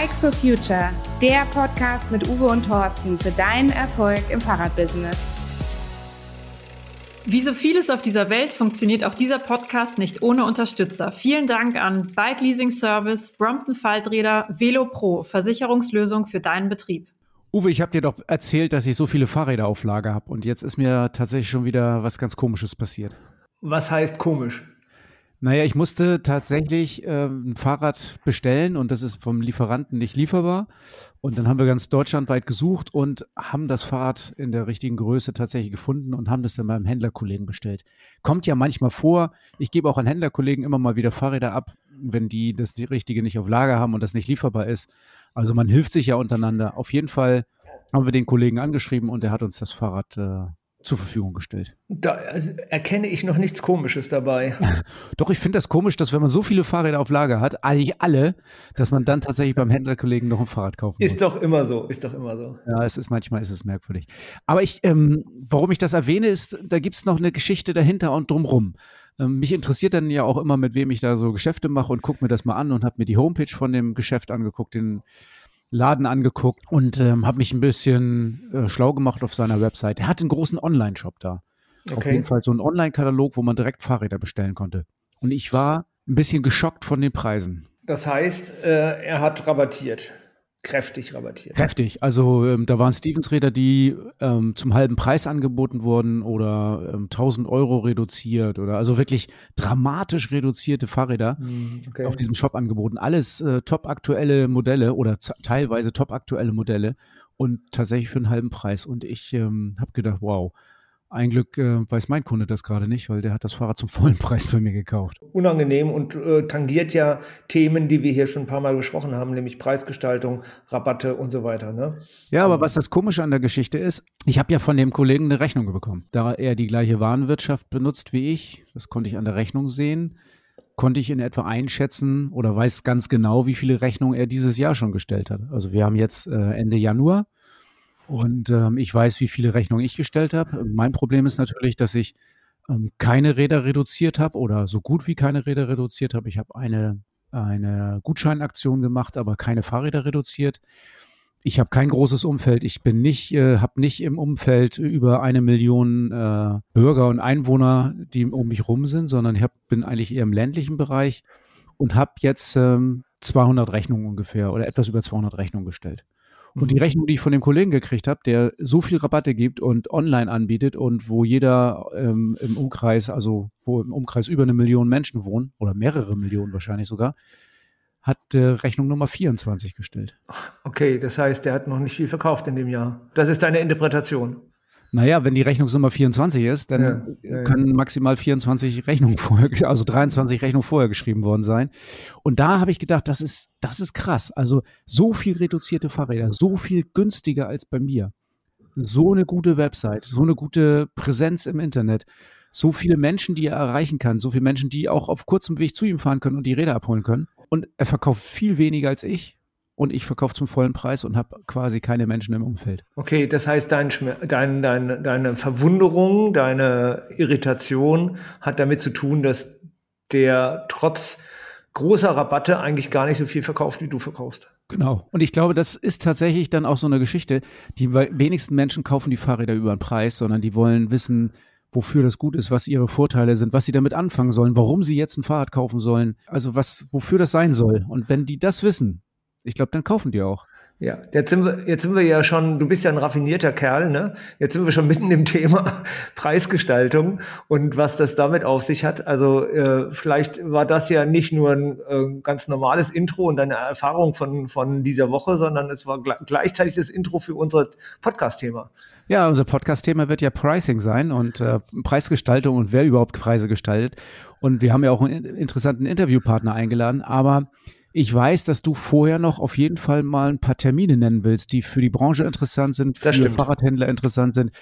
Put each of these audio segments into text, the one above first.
Bikes for Future, der Podcast mit Uwe und Thorsten für deinen Erfolg im Fahrradbusiness. Wie so vieles auf dieser Welt funktioniert auch dieser Podcast nicht ohne Unterstützer. Vielen Dank an Bike Leasing Service, Brompton Falträder, Velo Pro, Versicherungslösung für deinen Betrieb. Uwe, ich habe dir doch erzählt, dass ich so viele Fahrräder auf Lager habe und jetzt ist mir tatsächlich schon wieder was ganz Komisches passiert. Was heißt komisch? Naja, ich musste tatsächlich äh, ein Fahrrad bestellen und das ist vom Lieferanten nicht lieferbar. Und dann haben wir ganz deutschlandweit gesucht und haben das Fahrrad in der richtigen Größe tatsächlich gefunden und haben das dann beim Händlerkollegen bestellt. Kommt ja manchmal vor, ich gebe auch an Händlerkollegen immer mal wieder Fahrräder ab, wenn die das die richtige nicht auf Lager haben und das nicht lieferbar ist. Also man hilft sich ja untereinander. Auf jeden Fall haben wir den Kollegen angeschrieben und er hat uns das Fahrrad äh, zur Verfügung gestellt. Da also, erkenne ich noch nichts Komisches dabei. Doch, ich finde das komisch, dass wenn man so viele Fahrräder auf Lager hat, eigentlich alle, dass man dann tatsächlich beim Händlerkollegen noch ein Fahrrad kaufen Ist muss. doch immer so, ist doch immer so. Ja, es ist manchmal ist es merkwürdig. Aber ich, ähm, warum ich das erwähne, ist, da gibt es noch eine Geschichte dahinter und drumrum. Ähm, mich interessiert dann ja auch immer, mit wem ich da so Geschäfte mache und gucke mir das mal an und habe mir die Homepage von dem Geschäft angeguckt, den Laden angeguckt und ähm, habe mich ein bisschen äh, schlau gemacht auf seiner Website. Er hat einen großen Online-Shop da. Okay. Auf jeden Fall so einen Online-Katalog, wo man direkt Fahrräder bestellen konnte. Und ich war ein bisschen geschockt von den Preisen. Das heißt, äh, er hat rabattiert. Kräftig rabattiert. Kräftig. Also ähm, da waren Stevens-Räder, die ähm, zum halben Preis angeboten wurden oder ähm, 1000 Euro reduziert oder also wirklich dramatisch reduzierte Fahrräder hm, okay. auf diesem Shop angeboten. Alles äh, top aktuelle Modelle oder teilweise top aktuelle Modelle und tatsächlich für einen halben Preis. Und ich ähm, habe gedacht, wow, ein Glück äh, weiß mein Kunde das gerade nicht, weil der hat das Fahrrad zum vollen Preis bei mir gekauft. Unangenehm und äh, tangiert ja Themen, die wir hier schon ein paar Mal besprochen haben, nämlich Preisgestaltung, Rabatte und so weiter. Ne? Ja, aber was das Komische an der Geschichte ist, ich habe ja von dem Kollegen eine Rechnung bekommen. Da er die gleiche Warenwirtschaft benutzt wie ich, das konnte ich an der Rechnung sehen, konnte ich in etwa einschätzen oder weiß ganz genau, wie viele Rechnungen er dieses Jahr schon gestellt hat. Also wir haben jetzt äh, Ende Januar und ähm, ich weiß, wie viele Rechnungen ich gestellt habe. Mein Problem ist natürlich, dass ich ähm, keine Räder reduziert habe oder so gut wie keine Räder reduziert habe. Ich habe eine, eine Gutscheinaktion gemacht, aber keine Fahrräder reduziert. Ich habe kein großes Umfeld. Ich bin nicht, äh, habe nicht im Umfeld über eine Million äh, Bürger und Einwohner, die um mich rum sind, sondern ich hab, bin eigentlich eher im ländlichen Bereich und habe jetzt ähm, 200 Rechnungen ungefähr oder etwas über 200 Rechnungen gestellt. Und die mhm. Rechnung, die ich von dem Kollegen gekriegt habe, der so viel Rabatte gibt und online anbietet und wo jeder ähm, im Umkreis, also wo im Umkreis über eine Million Menschen wohnen oder mehrere Millionen wahrscheinlich sogar, hat äh, Rechnung Nummer 24 gestellt. Okay, das heißt, der hat noch nicht viel verkauft in dem Jahr. Das ist deine Interpretation. Naja, wenn die Rechnungsnummer 24 ist, dann ja, können maximal 24 Rechnungen vorher, also 23 Rechnungen vorher geschrieben worden sein. Und da habe ich gedacht, das ist, das ist krass. Also so viel reduzierte Fahrräder, so viel günstiger als bei mir. So eine gute Website, so eine gute Präsenz im Internet, so viele Menschen, die er erreichen kann, so viele Menschen, die auch auf kurzem Weg zu ihm fahren können und die Räder abholen können. Und er verkauft viel weniger als ich und ich verkaufe zum vollen Preis und habe quasi keine Menschen im Umfeld. Okay, das heißt, dein, dein, dein, deine Verwunderung, deine Irritation hat damit zu tun, dass der trotz großer Rabatte eigentlich gar nicht so viel verkauft, wie du verkaufst. Genau. Und ich glaube, das ist tatsächlich dann auch so eine Geschichte. Die wenigsten Menschen kaufen die Fahrräder über den Preis, sondern die wollen wissen, wofür das gut ist, was ihre Vorteile sind, was sie damit anfangen sollen, warum sie jetzt ein Fahrrad kaufen sollen, also was, wofür das sein soll. Und wenn die das wissen, ich glaube, dann kaufen die auch. Ja, jetzt sind wir, jetzt sind wir ja schon, du bist ja ein raffinierter Kerl, ne? Jetzt sind wir schon mitten im Thema Preisgestaltung und was das damit auf sich hat. Also äh, vielleicht war das ja nicht nur ein äh, ganz normales Intro und eine Erfahrung von, von dieser Woche, sondern es war gleichzeitig das Intro für unser Podcast-Thema. Ja, unser Podcast-Thema wird ja Pricing sein und äh, Preisgestaltung und wer überhaupt Preise gestaltet. Und wir haben ja auch einen interessanten Interviewpartner eingeladen, aber ich weiß, dass du vorher noch auf jeden Fall mal ein paar Termine nennen willst, die für die Branche interessant sind, für Fahrradhändler interessant sind.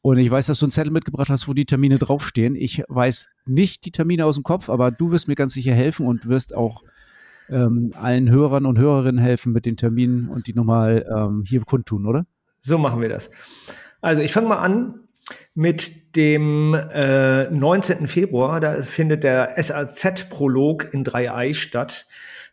Und ich weiß, dass du einen Zettel mitgebracht hast, wo die Termine draufstehen. Ich weiß nicht die Termine aus dem Kopf, aber du wirst mir ganz sicher helfen und wirst auch ähm, allen Hörern und Hörerinnen helfen mit den Terminen und die nochmal ähm, hier kundtun, oder? So machen wir das. Also ich fange mal an mit dem äh, 19. Februar. Da findet der SAZ-Prolog in Dreieich statt.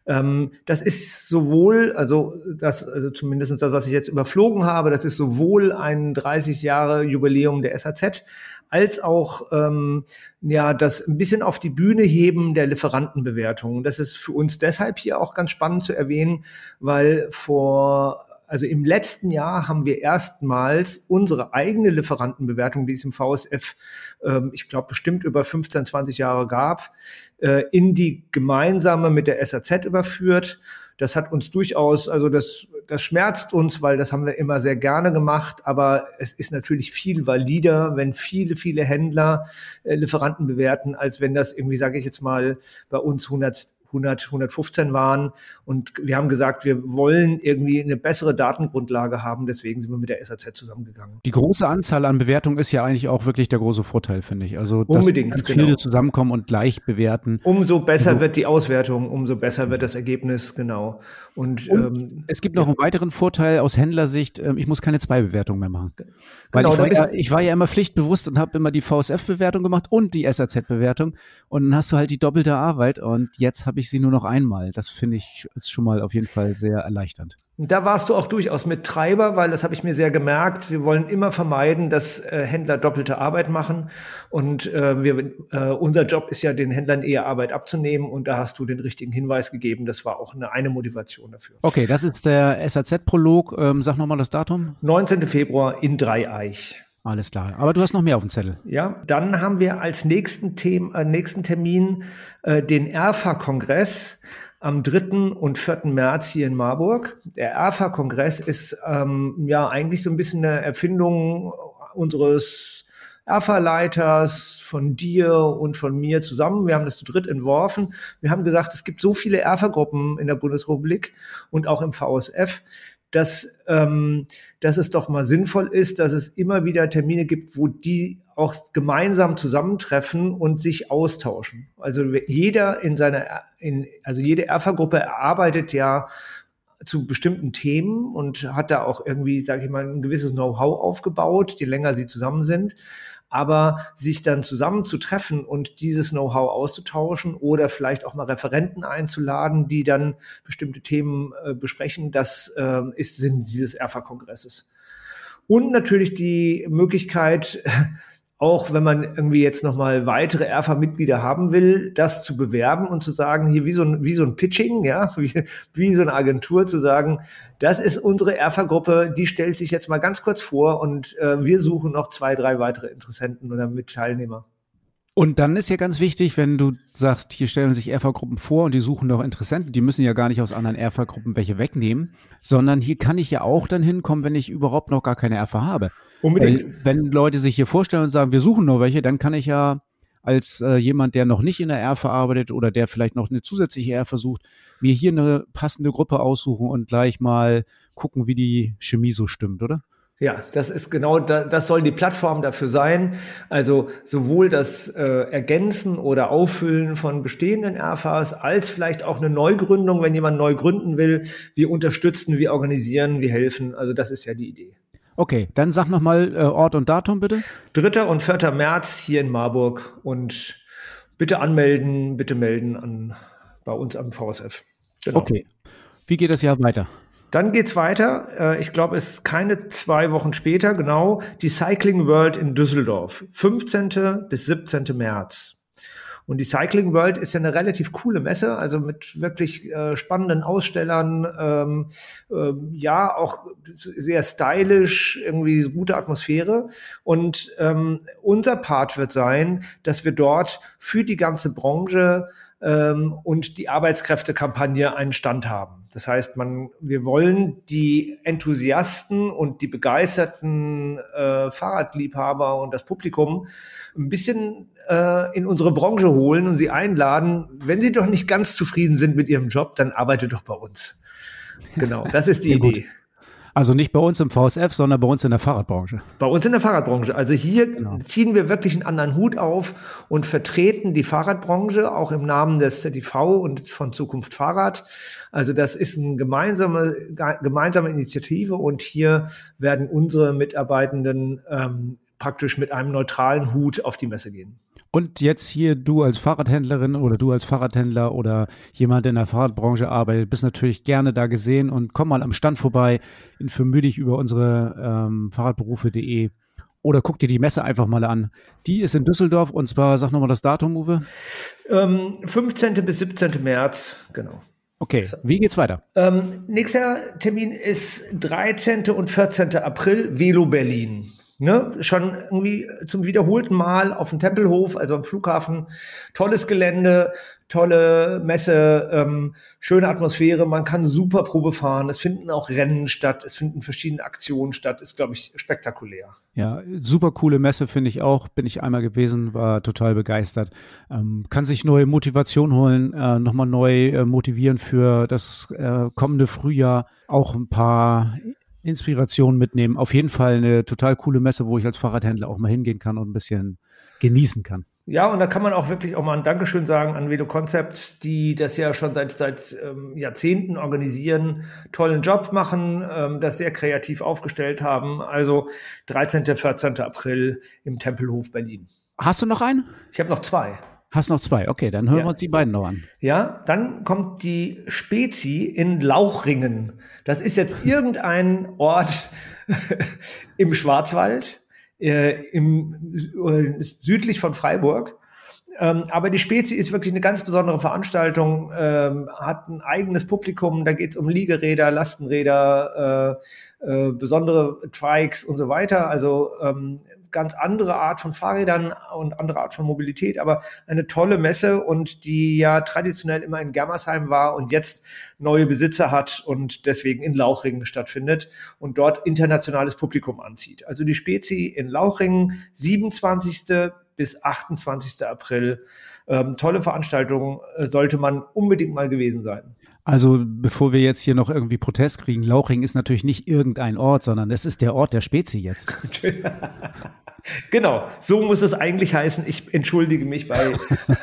Ähm, das ist sowohl, also das, also zumindest das, was ich jetzt überflogen habe, das ist sowohl ein 30 Jahre Jubiläum der SAZ, als auch ähm, ja das ein bisschen auf die Bühne heben der Lieferantenbewertung. Das ist für uns deshalb hier auch ganz spannend zu erwähnen, weil vor also im letzten Jahr haben wir erstmals unsere eigene Lieferantenbewertung, die es im VSF, ähm, ich glaube, bestimmt über 15, 20 Jahre gab, äh, in die gemeinsame mit der SAZ überführt. Das hat uns durchaus, also das, das schmerzt uns, weil das haben wir immer sehr gerne gemacht. Aber es ist natürlich viel valider, wenn viele, viele Händler äh, Lieferanten bewerten, als wenn das irgendwie, sage ich jetzt mal, bei uns 100 100, 115 waren. Und wir haben gesagt, wir wollen irgendwie eine bessere Datengrundlage haben. Deswegen sind wir mit der SAZ zusammengegangen. Die große Anzahl an Bewertungen ist ja eigentlich auch wirklich der große Vorteil, finde ich. Also, dass Unbedingt, ganz viele genau. zusammenkommen und gleich bewerten. Umso besser so. wird die Auswertung, umso besser wird das Ergebnis, genau. Und, und ähm, es gibt noch ja. einen weiteren Vorteil aus Händlersicht. Ähm, ich muss keine zwei Bewertungen mehr machen. Weil genau, ich, war ja, ich war ja immer pflichtbewusst und habe immer die VSF-Bewertung gemacht und die SAZ-Bewertung. Und dann hast du halt die doppelte Arbeit. Und jetzt habe ich sie nur noch einmal. Das finde ich ist schon mal auf jeden Fall sehr erleichternd. Da warst du auch durchaus mit Treiber, weil das habe ich mir sehr gemerkt. Wir wollen immer vermeiden, dass äh, Händler doppelte Arbeit machen. Und äh, wir, äh, unser Job ist ja, den Händlern eher Arbeit abzunehmen. Und da hast du den richtigen Hinweis gegeben. Das war auch eine, eine Motivation dafür. Okay, das ist der SAZ-Prolog. Ähm, sag nochmal das Datum. 19. Februar in Dreieich. Alles klar. Aber du hast noch mehr auf dem Zettel. Ja, dann haben wir als nächsten, Thema, äh, nächsten Termin äh, den ERFA-Kongress am 3. und 4. März hier in Marburg. Der ERFA-Kongress ist ähm, ja eigentlich so ein bisschen eine Erfindung unseres ERFA-Leiters, von dir und von mir zusammen. Wir haben das zu dritt entworfen. Wir haben gesagt, es gibt so viele ERFA-Gruppen in der Bundesrepublik und auch im VSF dass, ähm, dass es doch mal sinnvoll ist, dass es immer wieder Termine gibt, wo die auch gemeinsam zusammentreffen und sich austauschen. Also jeder in seiner, in, also jede Erfa-Gruppe erarbeitet ja zu bestimmten Themen und hat da auch irgendwie, sage ich mal, ein gewisses Know-how aufgebaut, je länger sie zusammen sind aber sich dann zusammenzutreffen und dieses Know-how auszutauschen oder vielleicht auch mal Referenten einzuladen, die dann bestimmte Themen äh, besprechen, das äh, ist Sinn dieses ERFA-Kongresses. Und natürlich die Möglichkeit, auch wenn man irgendwie jetzt nochmal weitere ERFA-Mitglieder haben will, das zu bewerben und zu sagen, hier wie so ein, wie so ein Pitching, ja, wie, wie so eine Agentur zu sagen, das ist unsere ERFA-Gruppe, die stellt sich jetzt mal ganz kurz vor und äh, wir suchen noch zwei, drei weitere Interessenten oder Mitteilnehmer. Und dann ist ja ganz wichtig, wenn du sagst, hier stellen sich ERFA-Gruppen vor und die suchen noch Interessenten, die müssen ja gar nicht aus anderen ERFA-Gruppen welche wegnehmen, sondern hier kann ich ja auch dann hinkommen, wenn ich überhaupt noch gar keine ERFA habe. Unbedingt. Weil, wenn Leute sich hier vorstellen und sagen, wir suchen noch welche, dann kann ich ja als äh, jemand, der noch nicht in der ERFA arbeitet oder der vielleicht noch eine zusätzliche ERFA sucht, mir hier eine passende Gruppe aussuchen und gleich mal gucken, wie die Chemie so stimmt, oder? Ja, das ist genau, das soll die Plattform dafür sein. Also sowohl das äh, Ergänzen oder Auffüllen von bestehenden RFAs als vielleicht auch eine Neugründung, wenn jemand neu gründen will. Wir unterstützen, wir organisieren, wir helfen. Also das ist ja die Idee. Okay, dann sag nochmal äh, Ort und Datum bitte. 3. und 4. März hier in Marburg und bitte anmelden, bitte melden an bei uns am VSF. Genau. Okay. Wie geht das Jahr weiter? Dann geht's weiter. Äh, ich glaube, es ist keine zwei Wochen später, genau, die Cycling World in Düsseldorf. 15. bis 17. März. Und die Cycling World ist ja eine relativ coole Messe, also mit wirklich äh, spannenden Ausstellern, ähm, äh, ja, auch sehr stylisch, irgendwie gute Atmosphäre. Und ähm, unser Part wird sein, dass wir dort für die ganze Branche ähm, und die Arbeitskräftekampagne einen Stand haben. Das heißt, man, wir wollen die Enthusiasten und die begeisterten äh, Fahrradliebhaber und das Publikum ein bisschen äh, in unsere Branche holen und sie einladen. Wenn sie doch nicht ganz zufrieden sind mit ihrem Job, dann arbeitet doch bei uns. Genau, das ist die Idee. Gut. Also nicht bei uns im VSF, sondern bei uns in der Fahrradbranche. Bei uns in der Fahrradbranche. Also hier genau. ziehen wir wirklich einen anderen Hut auf und vertreten die Fahrradbranche auch im Namen des ZDV und von Zukunft Fahrrad. Also das ist eine gemeinsame, gemeinsame Initiative und hier werden unsere Mitarbeitenden ähm, praktisch mit einem neutralen Hut auf die Messe gehen. Und jetzt hier du als Fahrradhändlerin oder du als Fahrradhändler oder jemand, der in der Fahrradbranche arbeitet, bist natürlich gerne da gesehen und komm mal am Stand vorbei, informier dich über unsere ähm, Fahrradberufe.de oder guck dir die Messe einfach mal an. Die ist in Düsseldorf und zwar, sag nochmal das Datum, Uwe. Ähm, 15. bis 17. März, genau. Okay, wie geht's weiter? Ähm, nächster Termin ist 13. und 14. April, Velo Berlin ne, schon irgendwie zum wiederholten Mal auf dem Tempelhof, also am Flughafen, tolles Gelände, tolle Messe, ähm, schöne Atmosphäre, man kann super Probe fahren, es finden auch Rennen statt, es finden verschiedene Aktionen statt, ist, glaube ich, spektakulär. Ja, super coole Messe finde ich auch, bin ich einmal gewesen, war total begeistert. Ähm, kann sich neue Motivation holen, äh, nochmal neu äh, motivieren für das äh, kommende Frühjahr, auch ein paar Inspiration mitnehmen. Auf jeden Fall eine total coole Messe, wo ich als Fahrradhändler auch mal hingehen kann und ein bisschen genießen kann. Ja, und da kann man auch wirklich auch mal ein Dankeschön sagen an Velo Concept, die das ja schon seit, seit ähm, Jahrzehnten organisieren, tollen Job machen, ähm, das sehr kreativ aufgestellt haben. Also 13., 14. April im Tempelhof Berlin. Hast du noch einen? Ich habe noch zwei. Hast noch zwei, okay, dann hören ja. wir uns die beiden noch an. Ja, dann kommt die Spezi in Lauchringen. Das ist jetzt irgendein Ort im Schwarzwald, äh, im, äh, südlich von Freiburg. Ähm, aber die Spezi ist wirklich eine ganz besondere Veranstaltung, ähm, hat ein eigenes Publikum, da geht es um Liegeräder, Lastenräder, äh, äh, besondere Trikes und so weiter. Also ähm, ganz andere Art von Fahrrädern und andere Art von Mobilität, aber eine tolle Messe und die ja traditionell immer in Germersheim war und jetzt neue Besitzer hat und deswegen in Lauchringen stattfindet und dort internationales Publikum anzieht. Also die Spezi in Lauchringen, 27. bis 28. April. Ähm, tolle Veranstaltung, äh, sollte man unbedingt mal gewesen sein. Also bevor wir jetzt hier noch irgendwie Protest kriegen, Lauchring ist natürlich nicht irgendein Ort, sondern es ist der Ort der Spezi jetzt. genau, so muss es eigentlich heißen. Ich entschuldige mich bei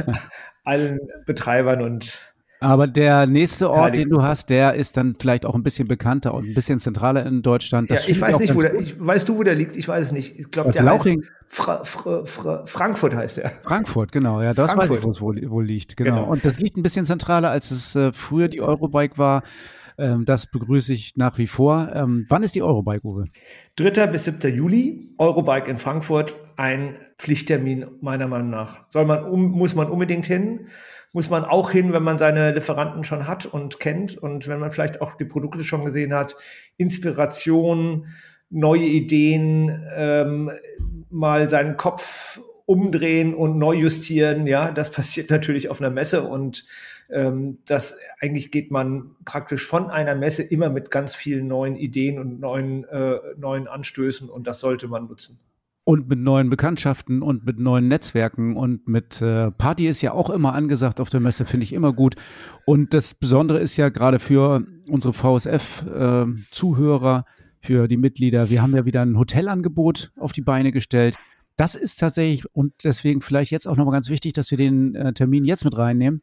allen Betreibern und aber der nächste Ort, ja, den du hast, der ist dann vielleicht auch ein bisschen bekannter und ein bisschen zentraler in Deutschland. Das ja, ich weiß nicht, wo der, ich, weißt du, wo der liegt? Ich weiß es nicht. Ich glaube, der Lauchring? heißt Fra Fra Fra Frankfurt heißt er. Frankfurt, genau. Ja, das Frankfurt. weiß ich, wo es wohl, wohl liegt. Genau. genau. Und das liegt ein bisschen zentraler, als es äh, früher die Eurobike war. Ähm, das begrüße ich nach wie vor. Ähm, wann ist die Eurobike, Uwe? 3. bis 7. Juli, Eurobike in Frankfurt, ein Pflichttermin meiner Meinung nach. Soll man um, muss man unbedingt hin, muss man auch hin, wenn man seine Lieferanten schon hat und kennt und wenn man vielleicht auch die Produkte schon gesehen hat. Inspiration, neue Ideen, ähm, mal seinen Kopf umdrehen und neu justieren. Ja, das passiert natürlich auf einer Messe und ähm, das eigentlich geht man praktisch von einer Messe immer mit ganz vielen neuen Ideen und neuen, äh, neuen Anstößen und das sollte man nutzen. Und mit neuen Bekanntschaften und mit neuen Netzwerken und mit äh, Party ist ja auch immer angesagt auf der Messe, finde ich immer gut. Und das Besondere ist ja gerade für unsere VSF-Zuhörer, äh, für die Mitglieder, wir haben ja wieder ein Hotelangebot auf die Beine gestellt. Das ist tatsächlich und deswegen vielleicht jetzt auch nochmal ganz wichtig, dass wir den äh, Termin jetzt mit reinnehmen.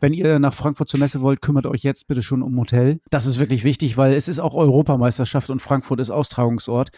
Wenn ihr nach Frankfurt zur Messe wollt, kümmert euch jetzt bitte schon um Hotel. Das ist wirklich wichtig, weil es ist auch Europameisterschaft und Frankfurt ist Austragungsort,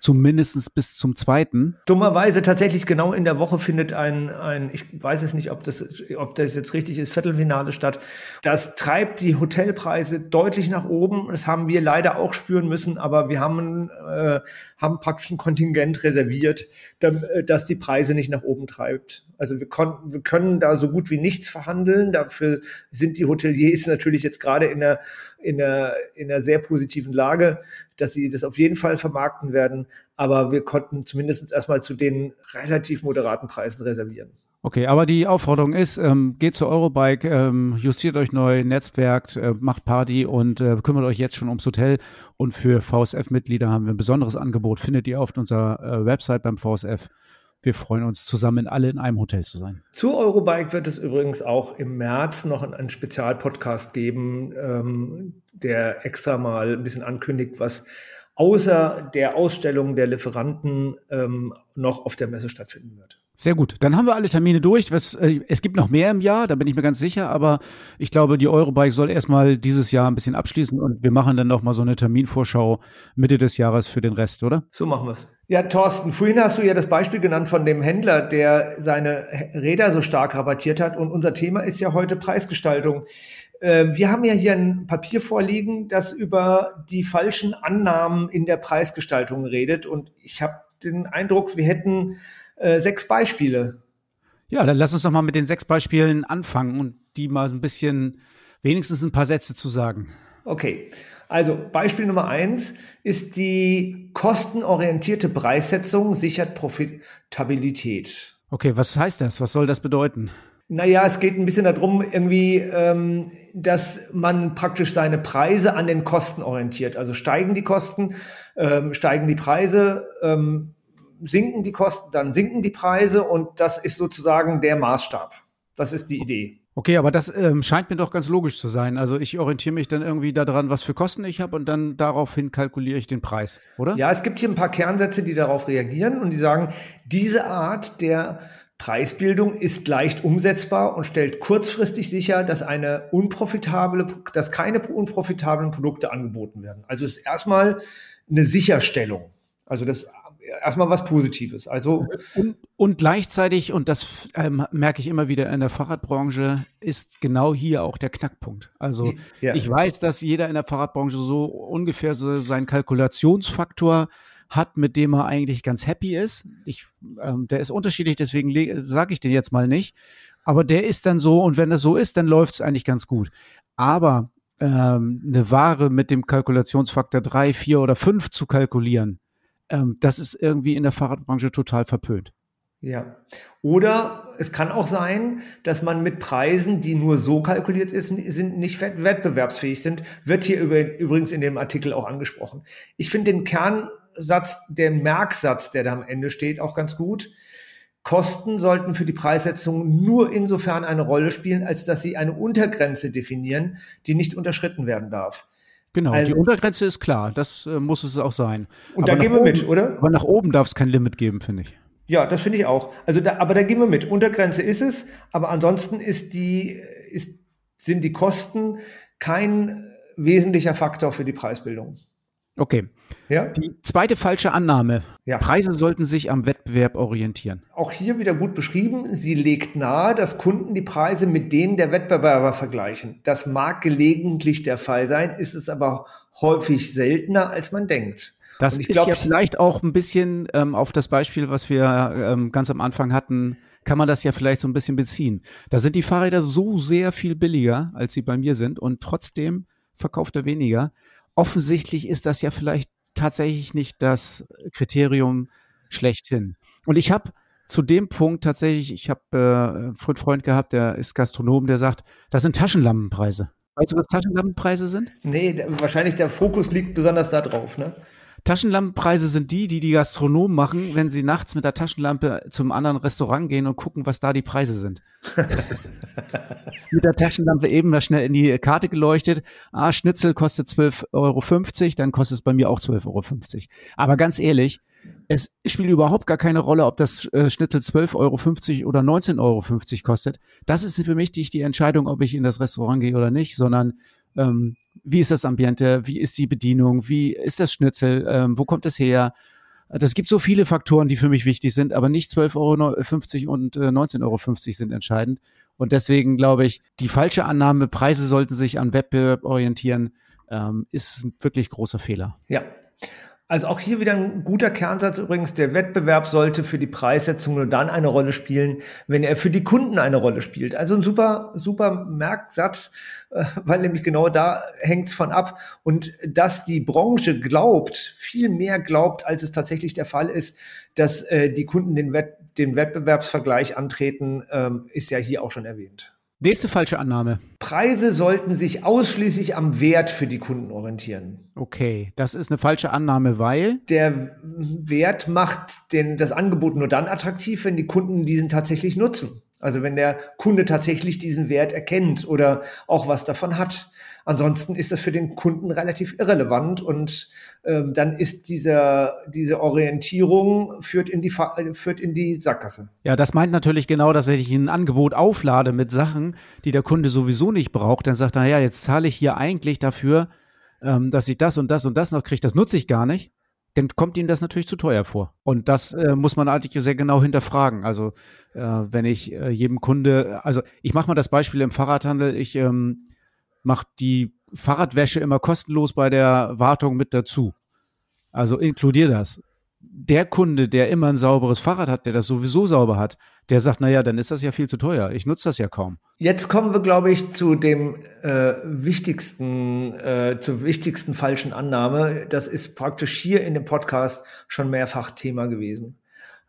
zumindest bis zum zweiten. Dummerweise tatsächlich genau in der Woche findet ein, ein ich weiß es nicht, ob das, ob das jetzt richtig ist, Viertelfinale statt. Das treibt die Hotelpreise deutlich nach oben. Das haben wir leider auch spüren müssen, aber wir haben, äh, haben praktisch ein Kontingent reserviert, dass die Preise nicht nach oben treibt. Also wir konnten, wir können da so gut wie nichts verhandeln. Dafür sind die Hoteliers natürlich jetzt gerade in einer, in einer, in einer sehr positiven Lage, dass sie das auf jeden Fall vermarkten werden. Aber wir konnten zumindest erstmal zu den relativ moderaten Preisen reservieren. Okay, aber die Aufforderung ist, ähm, geht zur Eurobike, ähm, justiert euch neu, netzwerkt, äh, macht Party und äh, kümmert euch jetzt schon ums Hotel. Und für VSF-Mitglieder haben wir ein besonderes Angebot, findet ihr auf unserer äh, Website beim VSF. Wir freuen uns zusammen alle in einem Hotel zu sein. Zu Eurobike wird es übrigens auch im März noch einen Spezialpodcast geben, ähm, der extra mal ein bisschen ankündigt, was außer der Ausstellung der Lieferanten ähm, noch auf der Messe stattfinden wird. Sehr gut. Dann haben wir alle Termine durch. Was, äh, es gibt noch mehr im Jahr, da bin ich mir ganz sicher, aber ich glaube, die Eurobike soll erstmal dieses Jahr ein bisschen abschließen und wir machen dann noch mal so eine Terminvorschau Mitte des Jahres für den Rest, oder? So machen wir es. Ja, Thorsten, vorhin hast du ja das Beispiel genannt von dem Händler, der seine Räder so stark rabattiert hat und unser Thema ist ja heute Preisgestaltung. Äh, wir haben ja hier ein Papier vorliegen, das über die falschen Annahmen in der Preisgestaltung redet und ich habe den Eindruck, wir hätten äh, sechs Beispiele. Ja, dann lass uns doch mal mit den sechs Beispielen anfangen und die mal ein bisschen, wenigstens ein paar Sätze zu sagen. Okay, also Beispiel Nummer eins ist die kostenorientierte Preissetzung sichert Profitabilität. Okay, was heißt das? Was soll das bedeuten? Naja, es geht ein bisschen darum, irgendwie, ähm, dass man praktisch seine Preise an den Kosten orientiert. Also steigen die Kosten, ähm, steigen die Preise, ähm, sinken die Kosten, dann sinken die Preise und das ist sozusagen der Maßstab. Das ist die Idee. Okay, aber das ähm, scheint mir doch ganz logisch zu sein. Also ich orientiere mich dann irgendwie daran, was für Kosten ich habe und dann daraufhin kalkuliere ich den Preis, oder? Ja, es gibt hier ein paar Kernsätze, die darauf reagieren und die sagen, diese Art der Preisbildung ist leicht umsetzbar und stellt kurzfristig sicher, dass eine unprofitable, dass keine unprofitablen Produkte angeboten werden. Also es ist erstmal eine Sicherstellung. Also das erstmal was Positives. Also und, und gleichzeitig, und das ähm, merke ich immer wieder in der Fahrradbranche, ist genau hier auch der Knackpunkt. Also ja. ich weiß, dass jeder in der Fahrradbranche so ungefähr so seinen Kalkulationsfaktor hat, mit dem er eigentlich ganz happy ist. Ich, ähm, der ist unterschiedlich, deswegen sage ich den jetzt mal nicht. Aber der ist dann so, und wenn das so ist, dann läuft es eigentlich ganz gut. Aber ähm, eine Ware mit dem Kalkulationsfaktor drei, vier oder fünf zu kalkulieren, ähm, das ist irgendwie in der Fahrradbranche total verpönt. Ja. Oder es kann auch sein, dass man mit Preisen, die nur so kalkuliert ist, sind, nicht wettbewerbsfähig sind. Wird hier übrigens in dem Artikel auch angesprochen. Ich finde den Kernsatz, den Merksatz, der da am Ende steht, auch ganz gut. Kosten sollten für die Preissetzung nur insofern eine Rolle spielen, als dass sie eine Untergrenze definieren, die nicht unterschritten werden darf. Genau, also, die Untergrenze ist klar, das äh, muss es auch sein. Und aber da gehen wir oben, mit, oder? Aber nach oben darf es kein Limit geben, finde ich. Ja, das finde ich auch. Also da, aber da gehen wir mit. Untergrenze ist es, aber ansonsten ist die, ist, sind die Kosten kein wesentlicher Faktor für die Preisbildung. Okay. Ja? Die zweite falsche Annahme. Ja. Preise sollten sich am Wettbewerb orientieren. Auch hier wieder gut beschrieben. Sie legt nahe, dass Kunden die Preise mit denen der Wettbewerber vergleichen. Das mag gelegentlich der Fall sein, ist es aber häufig seltener, als man denkt. Das ist glaub, ja vielleicht auch ein bisschen ähm, auf das Beispiel, was wir ähm, ganz am Anfang hatten, kann man das ja vielleicht so ein bisschen beziehen. Da sind die Fahrräder so sehr viel billiger, als sie bei mir sind und trotzdem verkauft er weniger offensichtlich ist das ja vielleicht tatsächlich nicht das Kriterium schlechthin. Und ich habe zu dem Punkt tatsächlich, ich habe äh, einen Freund gehabt, der ist Gastronom, der sagt, das sind Taschenlampenpreise. Weißt du, was Taschenlampenpreise sind? Nee, wahrscheinlich der Fokus liegt besonders da drauf, ne? Taschenlampenpreise sind die, die die Gastronomen machen, wenn sie nachts mit der Taschenlampe zum anderen Restaurant gehen und gucken, was da die Preise sind. mit der Taschenlampe eben mal schnell in die Karte geleuchtet. Ah, Schnitzel kostet 12,50 Euro, dann kostet es bei mir auch 12,50 Euro. Aber ganz ehrlich, es spielt überhaupt gar keine Rolle, ob das äh, Schnitzel 12,50 Euro oder 19,50 Euro kostet. Das ist für mich nicht die Entscheidung, ob ich in das Restaurant gehe oder nicht, sondern ähm, wie ist das Ambiente, wie ist die Bedienung, wie ist das Schnitzel, ähm, wo kommt es her? Das gibt so viele Faktoren, die für mich wichtig sind, aber nicht 12,50 Euro und äh, 19,50 Euro sind entscheidend. Und deswegen glaube ich, die falsche Annahme, Preise sollten sich an Wettbewerb orientieren, ähm, ist ein wirklich großer Fehler. Ja. Also auch hier wieder ein guter Kernsatz übrigens. Der Wettbewerb sollte für die Preissetzung nur dann eine Rolle spielen, wenn er für die Kunden eine Rolle spielt. Also ein super, super Merksatz, äh, weil nämlich genau da hängt's von ab. Und dass die Branche glaubt, viel mehr glaubt, als es tatsächlich der Fall ist, dass äh, die Kunden den, Wett den Wettbewerbsvergleich antreten, ähm, ist ja hier auch schon erwähnt. Nächste falsche Annahme. Preise sollten sich ausschließlich am Wert für die Kunden orientieren. Okay, das ist eine falsche Annahme, weil der Wert macht den, das Angebot nur dann attraktiv, wenn die Kunden diesen tatsächlich nutzen. Also wenn der Kunde tatsächlich diesen Wert erkennt oder auch was davon hat. Ansonsten ist das für den Kunden relativ irrelevant und ähm, dann ist dieser, diese Orientierung führt in, die, führt in die Sackgasse. Ja, das meint natürlich genau, dass ich ein Angebot auflade mit Sachen, die der Kunde sowieso nicht braucht. Dann sagt er, ja, jetzt zahle ich hier eigentlich dafür, ähm, dass ich das und das und das noch kriege. Das nutze ich gar nicht dann kommt ihm das natürlich zu teuer vor. Und das äh, muss man eigentlich sehr genau hinterfragen. Also äh, wenn ich äh, jedem Kunde, also ich mache mal das Beispiel im Fahrradhandel, ich ähm, mache die Fahrradwäsche immer kostenlos bei der Wartung mit dazu. Also inkludiere das der Kunde, der immer ein sauberes Fahrrad hat, der das sowieso sauber hat, der sagt, naja, dann ist das ja viel zu teuer. Ich nutze das ja kaum. Jetzt kommen wir, glaube ich, zu dem äh, wichtigsten, äh, zur wichtigsten falschen Annahme. Das ist praktisch hier in dem Podcast schon mehrfach Thema gewesen.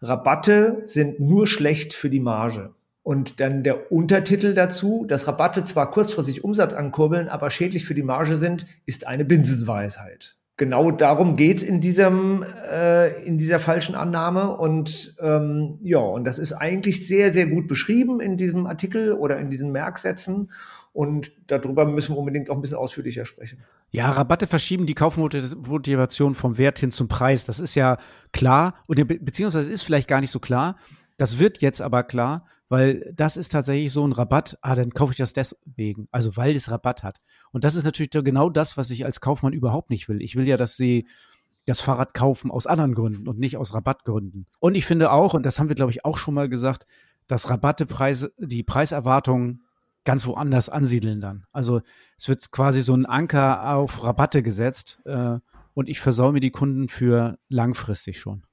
Rabatte sind nur schlecht für die Marge. Und dann der Untertitel dazu, dass Rabatte zwar kurzfristig Umsatz ankurbeln, aber schädlich für die Marge sind, ist eine Binsenweisheit genau darum geht's in äh, in dieser falschen Annahme und ähm, ja und das ist eigentlich sehr sehr gut beschrieben in diesem Artikel oder in diesen Merksätzen und darüber müssen wir unbedingt auch ein bisschen ausführlicher sprechen. Ja, Rabatte verschieben die Kaufmotivation vom Wert hin zum Preis. Das ist ja klar be beziehungsweise ist vielleicht gar nicht so klar. Das wird jetzt aber klar, weil das ist tatsächlich so ein Rabatt. Ah, dann kaufe ich das deswegen. Also weil es Rabatt hat. Und das ist natürlich genau das, was ich als Kaufmann überhaupt nicht will. Ich will ja, dass sie das Fahrrad kaufen aus anderen Gründen und nicht aus Rabattgründen. Und ich finde auch, und das haben wir, glaube ich, auch schon mal gesagt, dass Rabattepreise, die Preiserwartungen ganz woanders ansiedeln dann. Also es wird quasi so ein Anker auf Rabatte gesetzt äh, und ich versaue mir die Kunden für langfristig schon.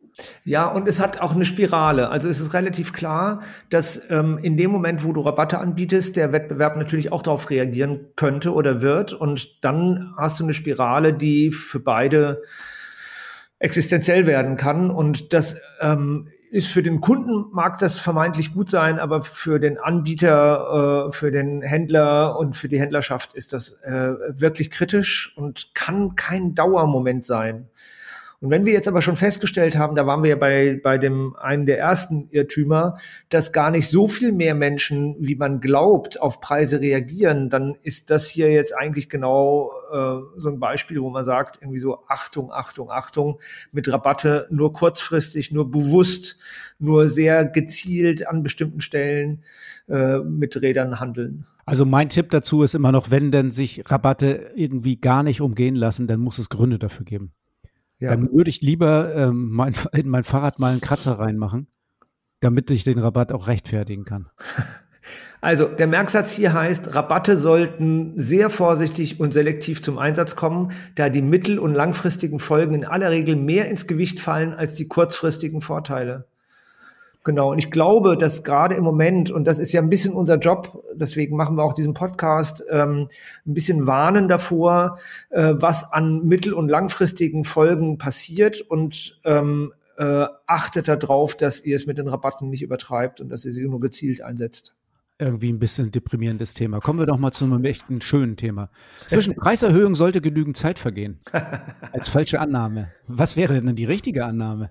Ja, und es hat auch eine Spirale. Also es ist relativ klar, dass ähm, in dem Moment, wo du Rabatte anbietest, der Wettbewerb natürlich auch darauf reagieren könnte oder wird. Und dann hast du eine Spirale, die für beide existenziell werden kann. Und das ähm, ist für den Kunden mag das vermeintlich gut sein, aber für den Anbieter, äh, für den Händler und für die Händlerschaft ist das äh, wirklich kritisch und kann kein Dauermoment sein. Und wenn wir jetzt aber schon festgestellt haben, da waren wir ja bei, bei dem einen der ersten Irrtümer, dass gar nicht so viel mehr Menschen, wie man glaubt, auf Preise reagieren, dann ist das hier jetzt eigentlich genau äh, so ein Beispiel, wo man sagt, irgendwie so Achtung, Achtung, Achtung, mit Rabatte nur kurzfristig, nur bewusst, nur sehr gezielt an bestimmten Stellen äh, mit Rädern handeln. Also mein Tipp dazu ist immer noch, wenn denn sich Rabatte irgendwie gar nicht umgehen lassen, dann muss es Gründe dafür geben. Ja. Dann würde ich lieber ähm, mein, in mein Fahrrad mal einen Kratzer reinmachen, damit ich den Rabatt auch rechtfertigen kann. Also der Merksatz hier heißt, Rabatte sollten sehr vorsichtig und selektiv zum Einsatz kommen, da die mittel- und langfristigen Folgen in aller Regel mehr ins Gewicht fallen als die kurzfristigen Vorteile. Genau, und ich glaube, dass gerade im Moment, und das ist ja ein bisschen unser Job, deswegen machen wir auch diesen Podcast, ähm, ein bisschen warnen davor, äh, was an mittel- und langfristigen Folgen passiert und ähm, äh, achtet darauf, dass ihr es mit den Rabatten nicht übertreibt und dass ihr sie nur gezielt einsetzt irgendwie ein bisschen deprimierendes Thema. Kommen wir doch mal zu einem echten schönen Thema. Zwischen Preiserhöhung sollte genügend Zeit vergehen. Als falsche Annahme. Was wäre denn die richtige Annahme?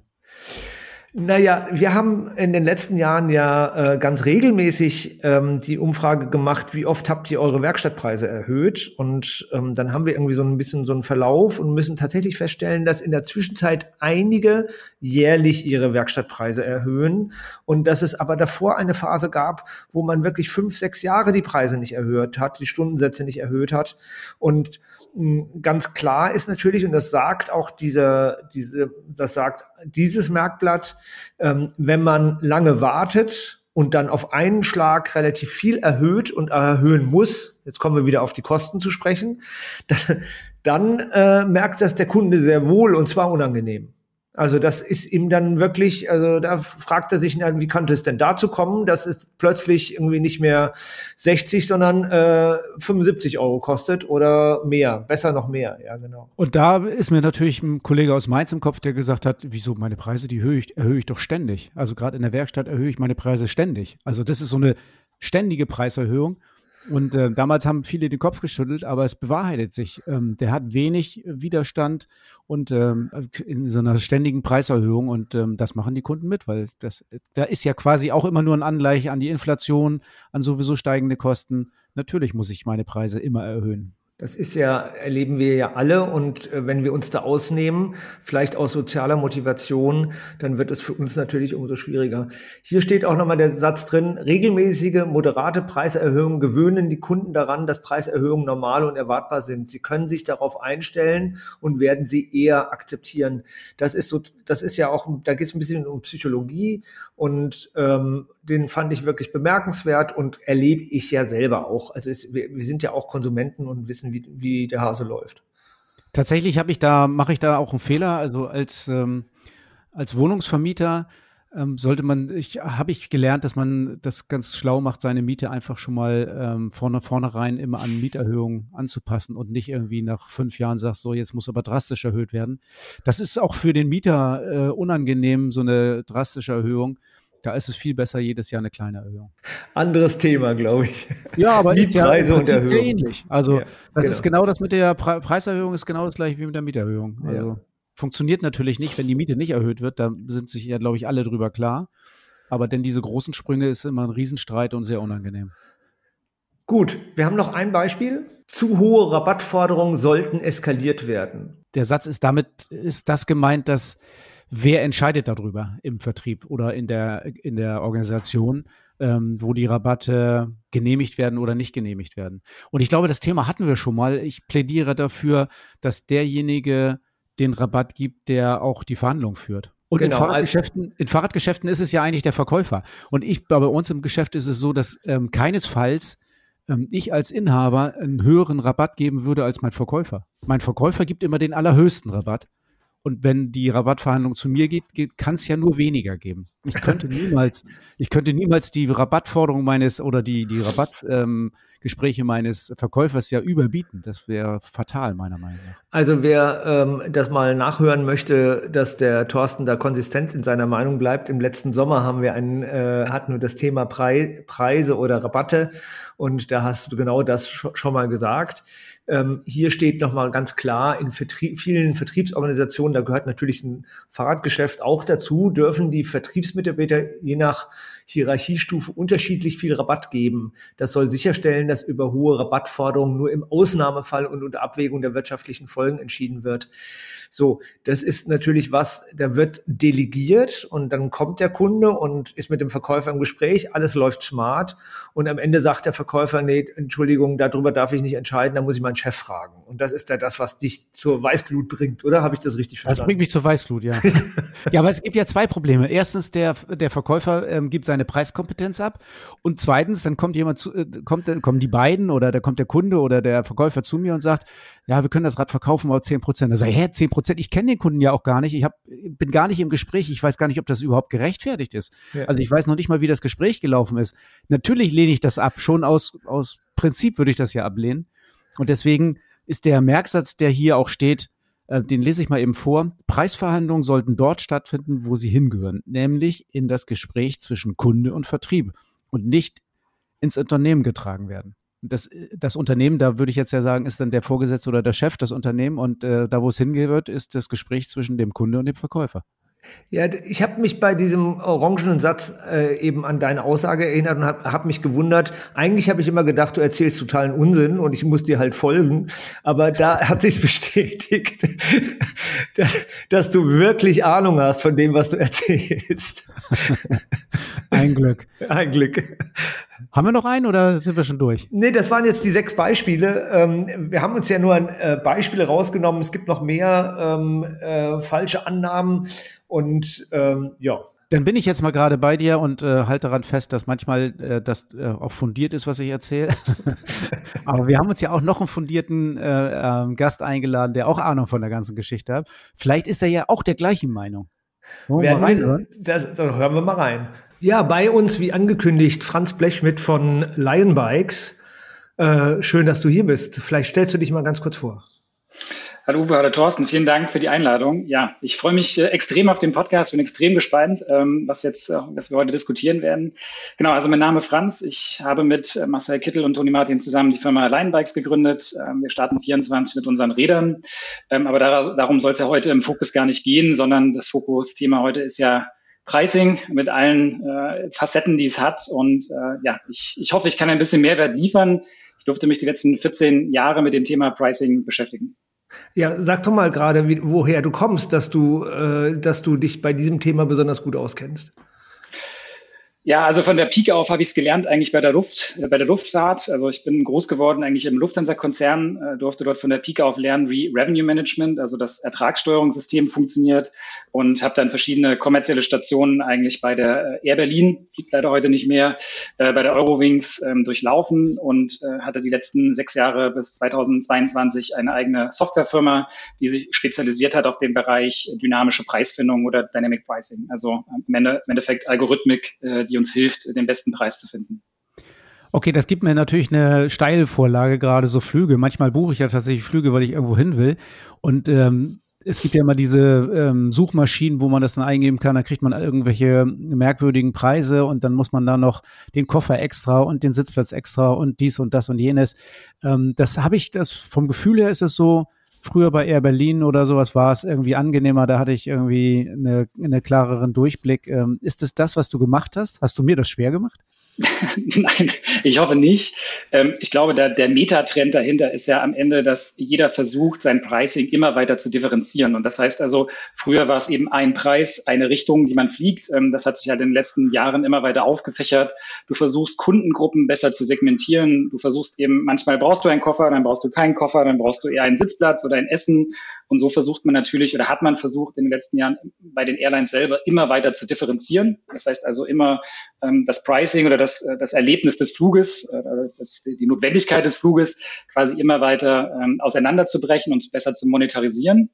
Naja, wir haben in den letzten Jahren ja äh, ganz regelmäßig ähm, die Umfrage gemacht, wie oft habt ihr eure Werkstattpreise erhöht? Und ähm, dann haben wir irgendwie so ein bisschen so einen Verlauf und müssen tatsächlich feststellen, dass in der Zwischenzeit einige jährlich ihre Werkstattpreise erhöhen und dass es aber davor eine Phase gab, wo man wirklich fünf, sechs Jahre die Preise nicht erhöht hat, die Stundensätze nicht erhöht hat. Und ganz klar ist natürlich, und das sagt auch diese, diese, das sagt dieses Merkblatt, ähm, wenn man lange wartet und dann auf einen Schlag relativ viel erhöht und erhöhen muss, jetzt kommen wir wieder auf die Kosten zu sprechen, dann, dann äh, merkt das der Kunde sehr wohl und zwar unangenehm. Also das ist ihm dann wirklich, also da fragt er sich, wie konnte es denn dazu kommen, dass es plötzlich irgendwie nicht mehr 60, sondern äh, 75 Euro kostet oder mehr, besser noch mehr, ja genau. Und da ist mir natürlich ein Kollege aus Mainz im Kopf, der gesagt hat, wieso meine Preise, die erhöhe ich, erhöhe ich doch ständig. Also gerade in der Werkstatt erhöhe ich meine Preise ständig. Also das ist so eine ständige Preiserhöhung. Und äh, damals haben viele den Kopf geschüttelt, aber es bewahrheitet sich. Ähm, der hat wenig Widerstand und ähm, in so einer ständigen Preiserhöhung und ähm, das machen die Kunden mit, weil das da ist ja quasi auch immer nur ein Angleich an die Inflation, an sowieso steigende Kosten. Natürlich muss ich meine Preise immer erhöhen. Das ist ja, erleben wir ja alle. Und äh, wenn wir uns da ausnehmen, vielleicht aus sozialer Motivation, dann wird es für uns natürlich umso schwieriger. Hier steht auch nochmal der Satz drin, regelmäßige, moderate Preiserhöhungen gewöhnen die Kunden daran, dass Preiserhöhungen normal und erwartbar sind. Sie können sich darauf einstellen und werden sie eher akzeptieren. Das ist so, das ist ja auch, da geht es ein bisschen um Psychologie und ähm, den fand ich wirklich bemerkenswert und erlebe ich ja selber auch. Also es, wir, wir, sind ja auch Konsumenten und wissen, wie, wie der Hase läuft. Tatsächlich habe ich da, mache ich da auch einen Fehler. Also als, ähm, als Wohnungsvermieter ähm, sollte man, ich habe ich gelernt, dass man das ganz schlau macht, seine Miete einfach schon mal ähm, vorne vornherein immer an Mieterhöhungen anzupassen und nicht irgendwie nach fünf Jahren sagt, so jetzt muss aber drastisch erhöht werden. Das ist auch für den Mieter äh, unangenehm, so eine drastische Erhöhung. Da ist es viel besser, jedes Jahr eine kleine Erhöhung. Anderes Thema, glaube ich. Ja, aber ist ja ähnlich. Also ja, das genau. ist genau das mit der Pre Preiserhöhung ist genau das gleiche wie mit der Mieterhöhung. Also ja. funktioniert natürlich nicht, wenn die Miete nicht erhöht wird. Da sind sich ja, glaube ich, alle drüber klar. Aber denn diese großen Sprünge ist immer ein Riesenstreit und sehr unangenehm. Gut, wir haben noch ein Beispiel. Zu hohe Rabattforderungen sollten eskaliert werden. Der Satz ist damit, ist das gemeint, dass wer entscheidet darüber im Vertrieb oder in der, in der Organisation, ähm, wo die Rabatte genehmigt werden oder nicht genehmigt werden. Und ich glaube, das Thema hatten wir schon mal. Ich plädiere dafür, dass derjenige den Rabatt gibt, der auch die Verhandlung führt. Und genau. in, Fahrradgeschäften, in Fahrradgeschäften ist es ja eigentlich der Verkäufer. Und ich, bei uns im Geschäft ist es so, dass ähm, keinesfalls ähm, ich als Inhaber einen höheren Rabatt geben würde als mein Verkäufer. Mein Verkäufer gibt immer den allerhöchsten Rabatt. Und wenn die Rabattverhandlung zu mir geht, geht kann es ja nur weniger geben. Ich könnte niemals, ich könnte niemals die Rabattforderung meines oder die, die Rabattgespräche ähm, meines Verkäufers ja überbieten. Das wäre fatal, meiner Meinung nach. Also wer ähm, das mal nachhören möchte, dass der Thorsten da konsistent in seiner Meinung bleibt, im letzten Sommer haben wir einen, äh, hatten wir das Thema Pre Preise oder Rabatte und da hast du genau das schon mal gesagt. Ähm, hier steht nochmal ganz klar, in Vertrie vielen Vertriebsorganisationen, da gehört natürlich ein Fahrradgeschäft auch dazu, dürfen die Vertriebsmitarbeiter je nach Hierarchiestufe unterschiedlich viel Rabatt geben. Das soll sicherstellen, dass über hohe Rabattforderungen nur im Ausnahmefall und unter Abwägung der wirtschaftlichen Folgen entschieden wird. So, das ist natürlich was, da wird delegiert und dann kommt der Kunde und ist mit dem Verkäufer im Gespräch, alles läuft smart und am Ende sagt der Verkäufer, nee, Entschuldigung, darüber darf ich nicht entscheiden, da muss ich meinen Chef fragen. Und das ist ja das, was dich zur Weißglut bringt, oder? Habe ich das richtig verstanden? Das bringt mich zur Weißglut, ja. ja, aber es gibt ja zwei Probleme. Erstens, der, der Verkäufer ähm, gibt seine Preiskompetenz ab und zweitens, dann kommt jemand zu, äh, kommt, dann kommen die beiden oder da kommt der Kunde oder der Verkäufer zu mir und sagt, ja, wir können das Rad verkaufen, aber 10 Prozent. Da sage ich, hä, 10 Prozent? Ich kenne den Kunden ja auch gar nicht. Ich hab, bin gar nicht im Gespräch. Ich weiß gar nicht, ob das überhaupt gerechtfertigt ist. Ja. Also ich weiß noch nicht mal, wie das Gespräch gelaufen ist. Natürlich lehne ich das ab. Schon aus, aus Prinzip würde ich das ja ablehnen. Und deswegen ist der Merksatz, der hier auch steht, den lese ich mal eben vor. Preisverhandlungen sollten dort stattfinden, wo sie hingehören, nämlich in das Gespräch zwischen Kunde und Vertrieb und nicht ins Unternehmen getragen werden das, das Unternehmen, da würde ich jetzt ja sagen, ist dann der Vorgesetzte oder der Chef das Unternehmen und äh, da, wo es hingehört, ist das Gespräch zwischen dem Kunde und dem Verkäufer. Ja, ich habe mich bei diesem orangenen Satz äh, eben an deine Aussage erinnert und habe hab mich gewundert. Eigentlich habe ich immer gedacht, du erzählst totalen Unsinn und ich muss dir halt folgen. Aber da hat sich bestätigt, dass, dass, du wirklich Ahnung hast von dem, was du erzählst. Ein Glück. Ein Glück. Haben wir noch einen oder sind wir schon durch? Nee, das waren jetzt die sechs Beispiele. Ähm, wir haben uns ja nur äh, Beispiele rausgenommen. Es gibt noch mehr ähm, äh, falsche Annahmen und ähm, ja. Dann bin ich jetzt mal gerade bei dir und äh, halte daran fest, dass manchmal äh, das äh, auch fundiert ist, was ich erzähle. Aber wir haben uns ja auch noch einen fundierten äh, äh, Gast eingeladen, der auch Ahnung von der ganzen Geschichte hat. Vielleicht ist er ja auch der gleichen Meinung. Werden wir, das, dann hören wir mal rein. Ja, bei uns, wie angekündigt, Franz Blechschmidt von Lion Bikes. Äh, schön, dass du hier bist. Vielleicht stellst du dich mal ganz kurz vor. Hallo Uwe, hallo Thorsten, vielen Dank für die Einladung. Ja, ich freue mich äh, extrem auf den Podcast, bin extrem gespannt, ähm, was jetzt, äh, was wir heute diskutieren werden. Genau, also mein Name Franz. Ich habe mit äh, Marcel Kittel und Toni Martin zusammen die Firma Linebikes gegründet. Ähm, wir starten 24 mit unseren Rädern, ähm, aber da, darum soll es ja heute im Fokus gar nicht gehen, sondern das Fokusthema heute ist ja Pricing mit allen Facetten, die es hat. Und ja, ich, ich hoffe, ich kann ein bisschen Mehrwert liefern. Ich durfte mich die letzten 14 Jahre mit dem Thema Pricing beschäftigen. Ja, sag doch mal gerade, woher du kommst, dass du, äh, dass du dich bei diesem Thema besonders gut auskennst. Ja, also von der Pike auf habe ich es gelernt eigentlich bei der Luft, äh, bei der Luftfahrt. Also ich bin groß geworden eigentlich im Lufthansa-Konzern, äh, durfte dort von der Pike auf lernen, wie Revenue Management, also das Ertragssteuerungssystem funktioniert und habe dann verschiedene kommerzielle Stationen eigentlich bei der äh, Air Berlin, fliegt leider heute nicht mehr, äh, bei der Eurowings ähm, durchlaufen und äh, hatte die letzten sechs Jahre bis 2022 eine eigene Softwarefirma, die sich spezialisiert hat auf den Bereich dynamische Preisfindung oder Dynamic Pricing, also Ende, im Endeffekt Algorithmik, äh, die uns hilft, den besten Preis zu finden. Okay, das gibt mir natürlich eine Steilvorlage, gerade so Flüge. Manchmal buche ich ja tatsächlich Flüge, weil ich irgendwo hin will. Und ähm, es gibt ja immer diese ähm, Suchmaschinen, wo man das dann eingeben kann, da kriegt man irgendwelche merkwürdigen Preise und dann muss man da noch den Koffer extra und den Sitzplatz extra und dies und das und jenes. Ähm, das habe ich, das vom Gefühl her ist es so, früher bei Air Berlin oder sowas war es irgendwie angenehmer, da hatte ich irgendwie eine, eine klareren Durchblick. Ähm, ist es das, was du gemacht hast? Hast du mir das schwer gemacht? Nein, ich hoffe nicht. Ähm, ich glaube, der, der Metatrend dahinter ist ja am Ende, dass jeder versucht, sein Pricing immer weiter zu differenzieren. Und das heißt also, früher war es eben ein Preis, eine Richtung, die man fliegt. Ähm, das hat sich halt in den letzten Jahren immer weiter aufgefächert. Du versuchst Kundengruppen besser zu segmentieren. Du versuchst eben, manchmal brauchst du einen Koffer, dann brauchst du keinen Koffer, dann brauchst du eher einen Sitzplatz oder ein Essen. Und so versucht man natürlich oder hat man versucht in den letzten Jahren bei den Airlines selber immer weiter zu differenzieren. Das heißt also immer ähm, das Pricing oder das, äh, das Erlebnis des Fluges, äh, das, die Notwendigkeit des Fluges quasi immer weiter ähm, auseinanderzubrechen und besser zu monetarisieren.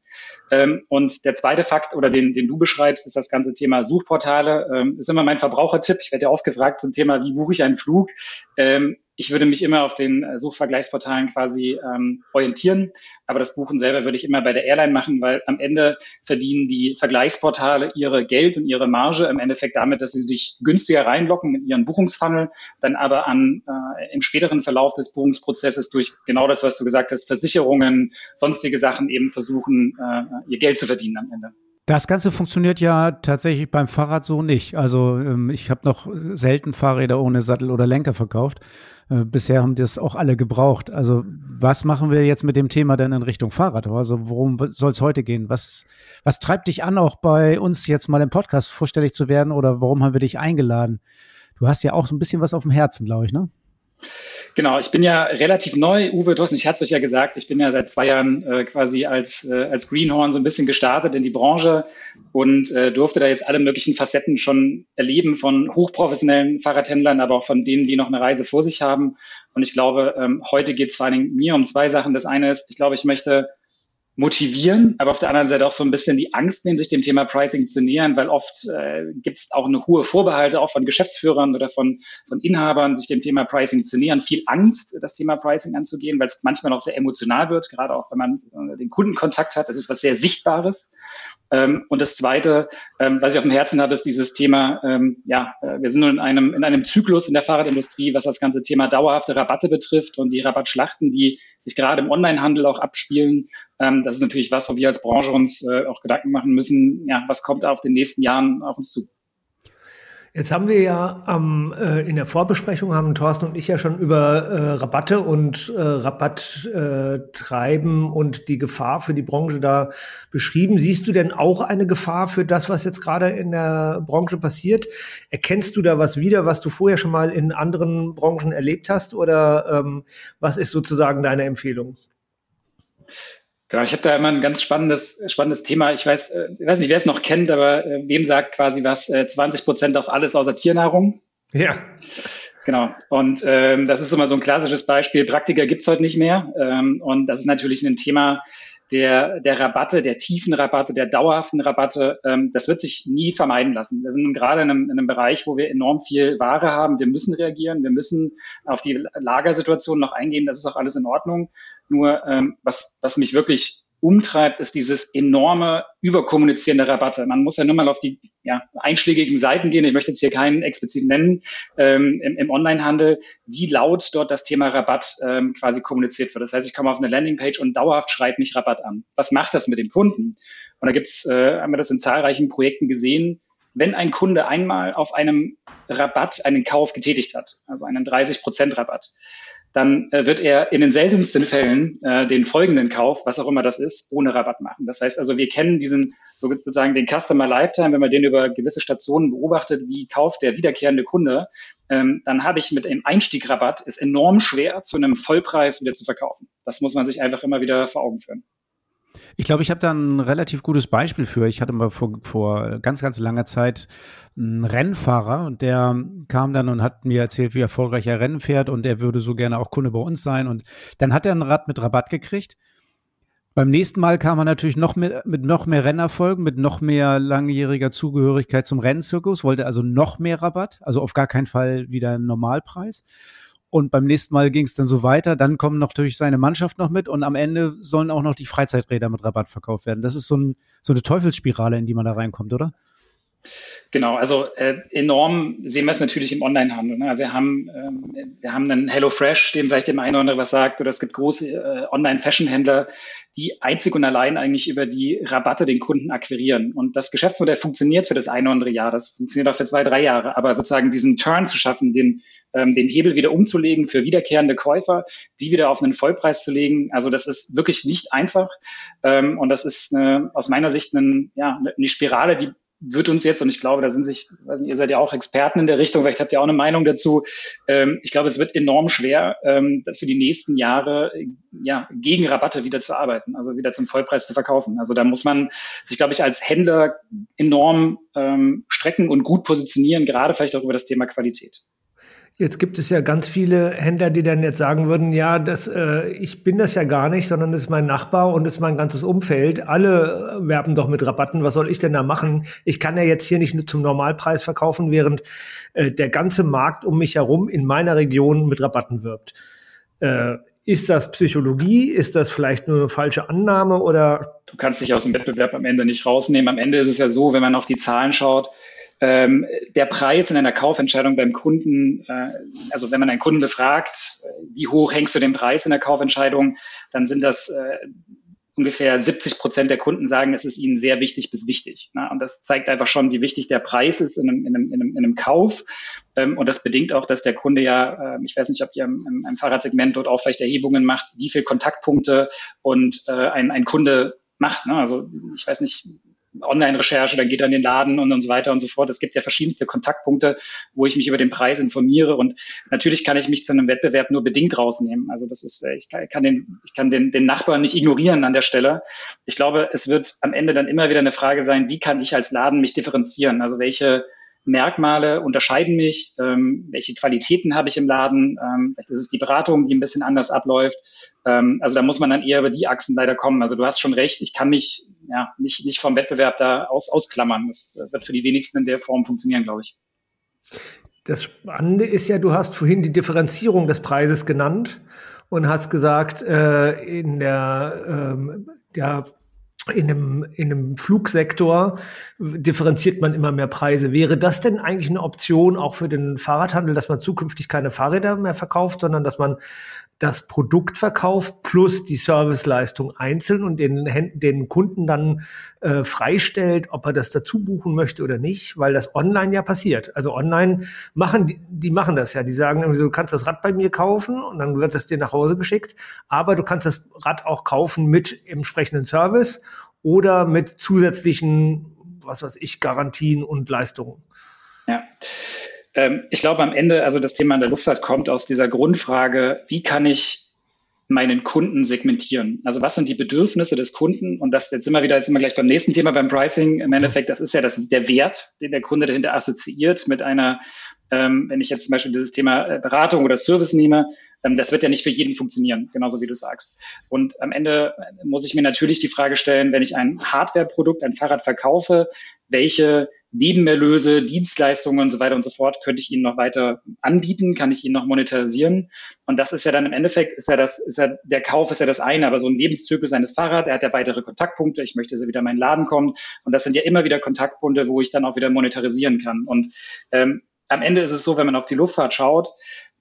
Ähm, und der zweite Fakt oder den, den du beschreibst, ist das ganze Thema Suchportale. Ähm, ist immer mein Verbrauchertipp. Ich werde ja oft gefragt zum Thema, wie buche ich einen Flug? Ähm, ich würde mich immer auf den äh, Suchvergleichsportalen quasi ähm, orientieren, aber das Buchen selber würde ich immer bei der Airline machen, weil am Ende verdienen die Vergleichsportale ihre Geld und ihre Marge im Endeffekt damit, dass sie dich günstiger reinlocken mit ihren Buchungsfunnel, dann aber an äh, im späteren Verlauf des Buchungsprozesses durch genau das, was du gesagt hast, Versicherungen, sonstige Sachen eben versuchen, äh, ihr Geld zu verdienen am Ende. Das Ganze funktioniert ja tatsächlich beim Fahrrad so nicht. Also ähm, ich habe noch selten Fahrräder ohne Sattel oder Lenker verkauft. Äh, bisher haben das auch alle gebraucht. Also was machen wir jetzt mit dem Thema denn in Richtung Fahrrad? Also worum soll es heute gehen? Was, was treibt dich an, auch bei uns jetzt mal im Podcast vorstellig zu werden oder warum haben wir dich eingeladen? Du hast ja auch so ein bisschen was auf dem Herzen, glaube ich, ne? Genau, ich bin ja relativ neu. Uwe Thorsten, ich hatte es euch ja gesagt, ich bin ja seit zwei Jahren äh, quasi als, äh, als Greenhorn so ein bisschen gestartet in die Branche und äh, durfte da jetzt alle möglichen Facetten schon erleben von hochprofessionellen Fahrradhändlern, aber auch von denen, die noch eine Reise vor sich haben. Und ich glaube, ähm, heute geht es vor allem mir um zwei Sachen. Das eine ist, ich glaube, ich möchte motivieren, aber auf der anderen Seite auch so ein bisschen die Angst nehmen, sich dem Thema Pricing zu nähern, weil oft äh, gibt es auch eine hohe Vorbehalte auch von Geschäftsführern oder von, von Inhabern, sich dem Thema Pricing zu nähern. Viel Angst, das Thema Pricing anzugehen, weil es manchmal auch sehr emotional wird, gerade auch wenn man äh, den Kundenkontakt hat. Das ist was sehr Sichtbares. Ähm, und das Zweite, ähm, was ich auf dem Herzen habe, ist dieses Thema, ähm, ja, äh, wir sind in einem, in einem Zyklus in der Fahrradindustrie, was das ganze Thema dauerhafte Rabatte betrifft und die Rabattschlachten, die sich gerade im Onlinehandel auch abspielen. Ähm, das ist natürlich was, wo wir als Branche uns äh, auch Gedanken machen müssen, ja, was kommt auf den nächsten Jahren auf uns zu. Jetzt haben wir ja ähm, äh, in der Vorbesprechung haben Thorsten und ich ja schon über äh, Rabatte und äh, Rabatttreiben äh, und die Gefahr für die Branche da beschrieben. Siehst du denn auch eine Gefahr für das, was jetzt gerade in der Branche passiert? Erkennst du da was wieder, was du vorher schon mal in anderen Branchen erlebt hast? Oder ähm, was ist sozusagen deine Empfehlung? Genau, ich habe da immer ein ganz spannendes, spannendes Thema. Ich weiß, äh, ich weiß nicht, wer es noch kennt, aber äh, wem sagt quasi was, äh, 20 Prozent auf alles außer Tiernahrung? Ja. Genau. Und ähm, das ist immer so ein klassisches Beispiel. Praktiker gibt's heute nicht mehr. Ähm, und das ist natürlich ein Thema, der, der Rabatte, der tiefen Rabatte, der dauerhaften Rabatte, ähm, das wird sich nie vermeiden lassen. Wir sind gerade in einem, in einem Bereich, wo wir enorm viel Ware haben. Wir müssen reagieren, wir müssen auf die Lagersituation noch eingehen. Das ist auch alles in Ordnung. Nur ähm, was, was mich wirklich umtreibt, ist dieses enorme Überkommunizieren der Rabatte. Man muss ja nur mal auf die ja, einschlägigen Seiten gehen. Ich möchte jetzt hier keinen explizit nennen ähm, im, im Onlinehandel, wie laut dort das Thema Rabatt ähm, quasi kommuniziert wird. Das heißt, ich komme auf eine Landingpage und dauerhaft schreit mich Rabatt an. Was macht das mit dem Kunden? Und da gibt's, äh, haben wir das in zahlreichen Projekten gesehen, wenn ein Kunde einmal auf einem Rabatt einen Kauf getätigt hat, also einen 30 Prozent Rabatt, dann äh, wird er in den seltensten Fällen äh, den folgenden Kauf, was auch immer das ist, ohne Rabatt machen. Das heißt also, wir kennen diesen sozusagen den Customer Lifetime, wenn man den über gewisse Stationen beobachtet, wie kauft der wiederkehrende Kunde, ähm, dann habe ich mit dem Einstiegrabatt ist enorm schwer, zu einem Vollpreis wieder zu verkaufen. Das muss man sich einfach immer wieder vor Augen führen. Ich glaube, ich habe da ein relativ gutes Beispiel für. Ich hatte mal vor, vor ganz, ganz langer Zeit einen Rennfahrer und der kam dann und hat mir erzählt, wie erfolgreich er Rennen fährt und er würde so gerne auch Kunde bei uns sein. Und dann hat er ein Rad mit Rabatt gekriegt. Beim nächsten Mal kam er natürlich noch mehr, mit noch mehr Rennerfolgen, mit noch mehr langjähriger Zugehörigkeit zum Rennzirkus, wollte also noch mehr Rabatt, also auf gar keinen Fall wieder einen Normalpreis. Und beim nächsten Mal ging es dann so weiter. Dann kommen natürlich seine Mannschaft noch mit und am Ende sollen auch noch die Freizeiträder mit Rabatt verkauft werden. Das ist so, ein, so eine Teufelsspirale, in die man da reinkommt, oder? Genau, also äh, enorm sehen wir es natürlich im Onlinehandel. Ne? Wir haben ähm, wir haben einen HelloFresh, dem vielleicht dem einen oder andere was sagt, oder es gibt große äh, Online-Fashion-Händler, die einzig und allein eigentlich über die Rabatte den Kunden akquirieren. Und das Geschäftsmodell funktioniert für das eine oder andere Jahr, das funktioniert auch für zwei, drei Jahre, aber sozusagen diesen Turn zu schaffen, den ähm, den Hebel wieder umzulegen für wiederkehrende Käufer, die wieder auf einen Vollpreis zu legen. Also das ist wirklich nicht einfach. Ähm, und das ist eine, aus meiner Sicht eine, ja, eine Spirale, die wird uns jetzt, und ich glaube, da sind sich, weiß nicht, ihr seid ja auch Experten in der Richtung, vielleicht habt ihr auch eine Meinung dazu. Ähm, ich glaube, es wird enorm schwer, ähm, für die nächsten Jahre ja, gegen Rabatte wieder zu arbeiten, also wieder zum Vollpreis zu verkaufen. Also da muss man sich, glaube ich, als Händler enorm ähm, strecken und gut positionieren, gerade vielleicht auch über das Thema Qualität. Jetzt gibt es ja ganz viele Händler, die dann jetzt sagen würden, ja, das, äh, ich bin das ja gar nicht, sondern das ist mein Nachbar und das ist mein ganzes Umfeld. Alle werben doch mit Rabatten. Was soll ich denn da machen? Ich kann ja jetzt hier nicht zum Normalpreis verkaufen, während äh, der ganze Markt um mich herum in meiner Region mit Rabatten wirbt. Äh, ist das Psychologie? Ist das vielleicht nur eine falsche Annahme oder? Du kannst dich aus dem Wettbewerb am Ende nicht rausnehmen. Am Ende ist es ja so, wenn man auf die Zahlen schaut, ähm, der Preis in einer Kaufentscheidung beim Kunden, äh, also wenn man einen Kunden befragt, äh, wie hoch hängst du den Preis in der Kaufentscheidung, dann sind das äh, ungefähr 70 Prozent der Kunden sagen, es ist ihnen sehr wichtig bis wichtig. Ne? Und das zeigt einfach schon, wie wichtig der Preis ist in einem, in einem, in einem, in einem Kauf. Ähm, und das bedingt auch, dass der Kunde ja, äh, ich weiß nicht, ob ihr im, im Fahrradsegment dort auch vielleicht Erhebungen macht, wie viel Kontaktpunkte und äh, ein, ein Kunde macht. Ne? Also ich weiß nicht, Online-Recherche, dann geht er in den Laden und, und so weiter und so fort. Es gibt ja verschiedenste Kontaktpunkte, wo ich mich über den Preis informiere und natürlich kann ich mich zu einem Wettbewerb nur bedingt rausnehmen. Also das ist, äh, ich kann, den, ich kann den, den Nachbarn nicht ignorieren an der Stelle. Ich glaube, es wird am Ende dann immer wieder eine Frage sein, wie kann ich als Laden mich differenzieren? Also welche Merkmale unterscheiden mich, ähm, welche Qualitäten habe ich im Laden, ähm, vielleicht ist es die Beratung, die ein bisschen anders abläuft. Ähm, also da muss man dann eher über die Achsen leider kommen. Also du hast schon recht, ich kann mich ja nicht, nicht vom Wettbewerb da aus, ausklammern. Das wird für die wenigsten in der Form funktionieren, glaube ich. Das Spannende ist ja, du hast vorhin die Differenzierung des Preises genannt und hast gesagt, äh, in der, ähm, ja, in einem, in einem Flugsektor differenziert man immer mehr Preise. Wäre das denn eigentlich eine Option auch für den Fahrradhandel, dass man zukünftig keine Fahrräder mehr verkauft, sondern dass man das Produkt verkauft plus die Serviceleistung einzeln und den, den Kunden dann äh, freistellt, ob er das dazu buchen möchte oder nicht, weil das online ja passiert. Also online machen die, die machen das ja. Die sagen, du kannst das Rad bei mir kaufen und dann wird es dir nach Hause geschickt, aber du kannst das Rad auch kaufen mit entsprechenden Service oder mit zusätzlichen, was weiß ich, Garantien und Leistungen. Ja. Ähm, ich glaube am Ende, also das Thema in der Luftfahrt kommt aus dieser Grundfrage, wie kann ich meinen Kunden segmentieren? Also was sind die Bedürfnisse des Kunden? Und das jetzt sind wir wieder, jetzt sind wir gleich beim nächsten Thema, beim Pricing. Im Endeffekt, das ist ja das, der Wert, den der Kunde dahinter assoziiert mit einer Ähm, wenn ich jetzt zum Beispiel dieses Thema äh, Beratung oder Service nehme, ähm, das wird ja nicht für jeden funktionieren, genauso wie du sagst. Und am Ende äh, muss ich mir natürlich die Frage stellen, wenn ich ein Hardware-Produkt, ein Fahrrad verkaufe, welche Nebenerlöse, Dienstleistungen und so weiter und so fort könnte ich Ihnen noch weiter anbieten, kann ich Ihnen noch monetarisieren. Und das ist ja dann im Endeffekt, ist ja das, ist ja, der Kauf ist ja das eine, aber so ein Lebenszyklus eines Fahrrads, er hat ja weitere Kontaktpunkte, ich möchte, dass er wieder in meinen Laden kommt. Und das sind ja immer wieder Kontaktpunkte, wo ich dann auch wieder monetarisieren kann. Und ähm, am Ende ist es so, wenn man auf die Luftfahrt schaut,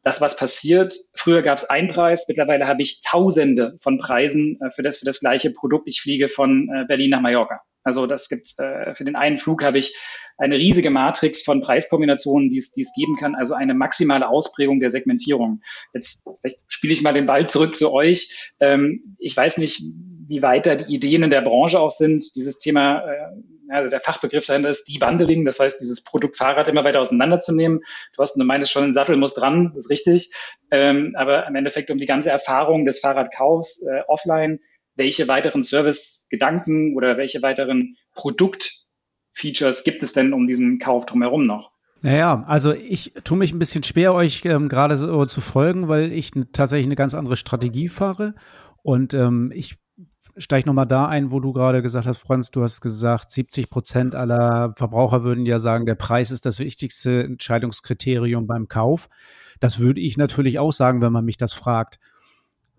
das, was passiert, früher gab es einen Preis, mittlerweile habe ich Tausende von Preisen äh, für, das, für das gleiche Produkt. Ich fliege von äh, Berlin nach Mallorca. Also das gibt äh, für den einen Flug habe ich eine riesige Matrix von Preiskombinationen, die es, die es geben kann, also eine maximale Ausprägung der Segmentierung. Jetzt vielleicht spiele ich mal den Ball zurück zu euch. Ähm, ich weiß nicht, wie weit da die Ideen in der Branche auch sind. Dieses Thema, äh, also der Fachbegriff dahinter ist Debundling, das heißt, dieses Produkt Fahrrad immer weiter auseinanderzunehmen. Du hast, du meintest schon, ein Sattel muss dran, das ist richtig. Ähm, aber im Endeffekt um die ganze Erfahrung des Fahrradkaufs äh, offline welche weiteren Service-Gedanken oder welche weiteren Produkt-Features gibt es denn um diesen Kauf drumherum noch? Naja, also ich tue mich ein bisschen schwer, euch ähm, gerade so zu folgen, weil ich tatsächlich eine ganz andere Strategie fahre. Und ähm, ich steige nochmal da ein, wo du gerade gesagt hast, Franz, du hast gesagt, 70 Prozent aller Verbraucher würden ja sagen, der Preis ist das wichtigste Entscheidungskriterium beim Kauf. Das würde ich natürlich auch sagen, wenn man mich das fragt.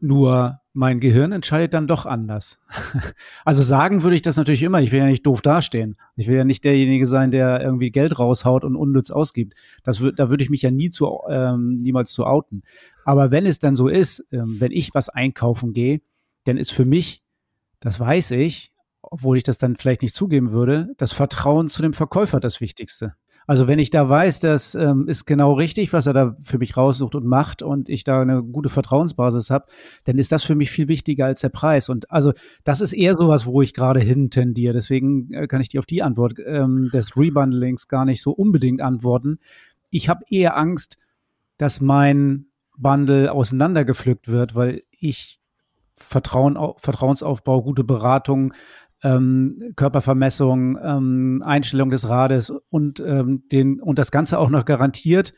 Nur mein Gehirn entscheidet dann doch anders. also sagen würde ich das natürlich immer. Ich will ja nicht doof dastehen. Ich will ja nicht derjenige sein, der irgendwie Geld raushaut und unnütz ausgibt. Das wird, da würde ich mich ja nie zu, ähm, niemals zu outen. Aber wenn es dann so ist, ähm, wenn ich was einkaufen gehe, dann ist für mich, das weiß ich, obwohl ich das dann vielleicht nicht zugeben würde, das Vertrauen zu dem Verkäufer das Wichtigste. Also wenn ich da weiß, das ähm, ist genau richtig, was er da für mich raussucht und macht und ich da eine gute Vertrauensbasis habe, dann ist das für mich viel wichtiger als der Preis. Und also das ist eher sowas, wo ich gerade hin tendiere. Deswegen äh, kann ich dir auf die Antwort ähm, des Rebundlings gar nicht so unbedingt antworten. Ich habe eher Angst, dass mein Bundle auseinandergepflückt wird, weil ich Vertrauen, Vertrauensaufbau, gute Beratung, ähm, Körpervermessung, ähm, Einstellung des Rades und, ähm, den, und das Ganze auch noch garantiert,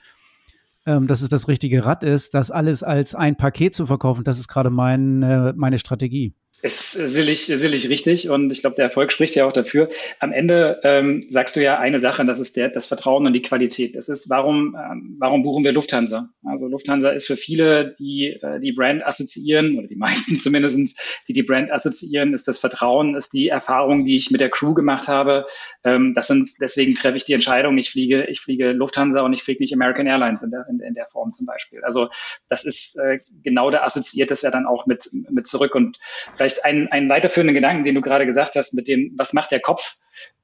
ähm, dass es das richtige Rad ist, das alles als ein Paket zu verkaufen, das ist gerade mein, äh, meine Strategie. Ist sicherlich, sicherlich richtig und ich glaube, der Erfolg spricht ja auch dafür. Am Ende ähm, sagst du ja eine Sache, und das ist der, das Vertrauen und die Qualität. Das ist, warum, ähm, warum buchen wir Lufthansa? Also Lufthansa ist für viele, die äh, die Brand assoziieren, oder die meisten zumindestens, die die Brand assoziieren, ist das Vertrauen, ist die Erfahrung, die ich mit der Crew gemacht habe. Ähm, das sind, deswegen treffe ich die Entscheidung, ich fliege, ich fliege Lufthansa und ich fliege nicht American Airlines in der, in, in der Form zum Beispiel. Also das ist äh, genau, da assoziiert das ja dann auch mit, mit zurück und vielleicht vielleicht einen, einen weiterführenden Gedanken, den du gerade gesagt hast, mit dem, was macht der Kopf?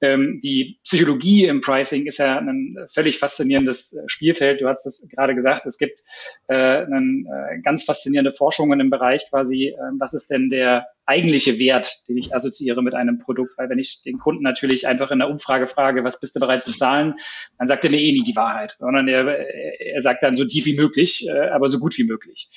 Ähm, die Psychologie im Pricing ist ja ein völlig faszinierendes äh, Spielfeld. Du hast es gerade gesagt, es gibt äh, einen, äh, ganz faszinierende Forschungen im Bereich quasi, äh, was ist denn der eigentliche Wert, den ich assoziiere mit einem Produkt? Weil wenn ich den Kunden natürlich einfach in der Umfrage frage, was bist du bereit zu zahlen, dann sagt er mir eh nie die Wahrheit, sondern er, er sagt dann so tief wie möglich, äh, aber so gut wie möglich.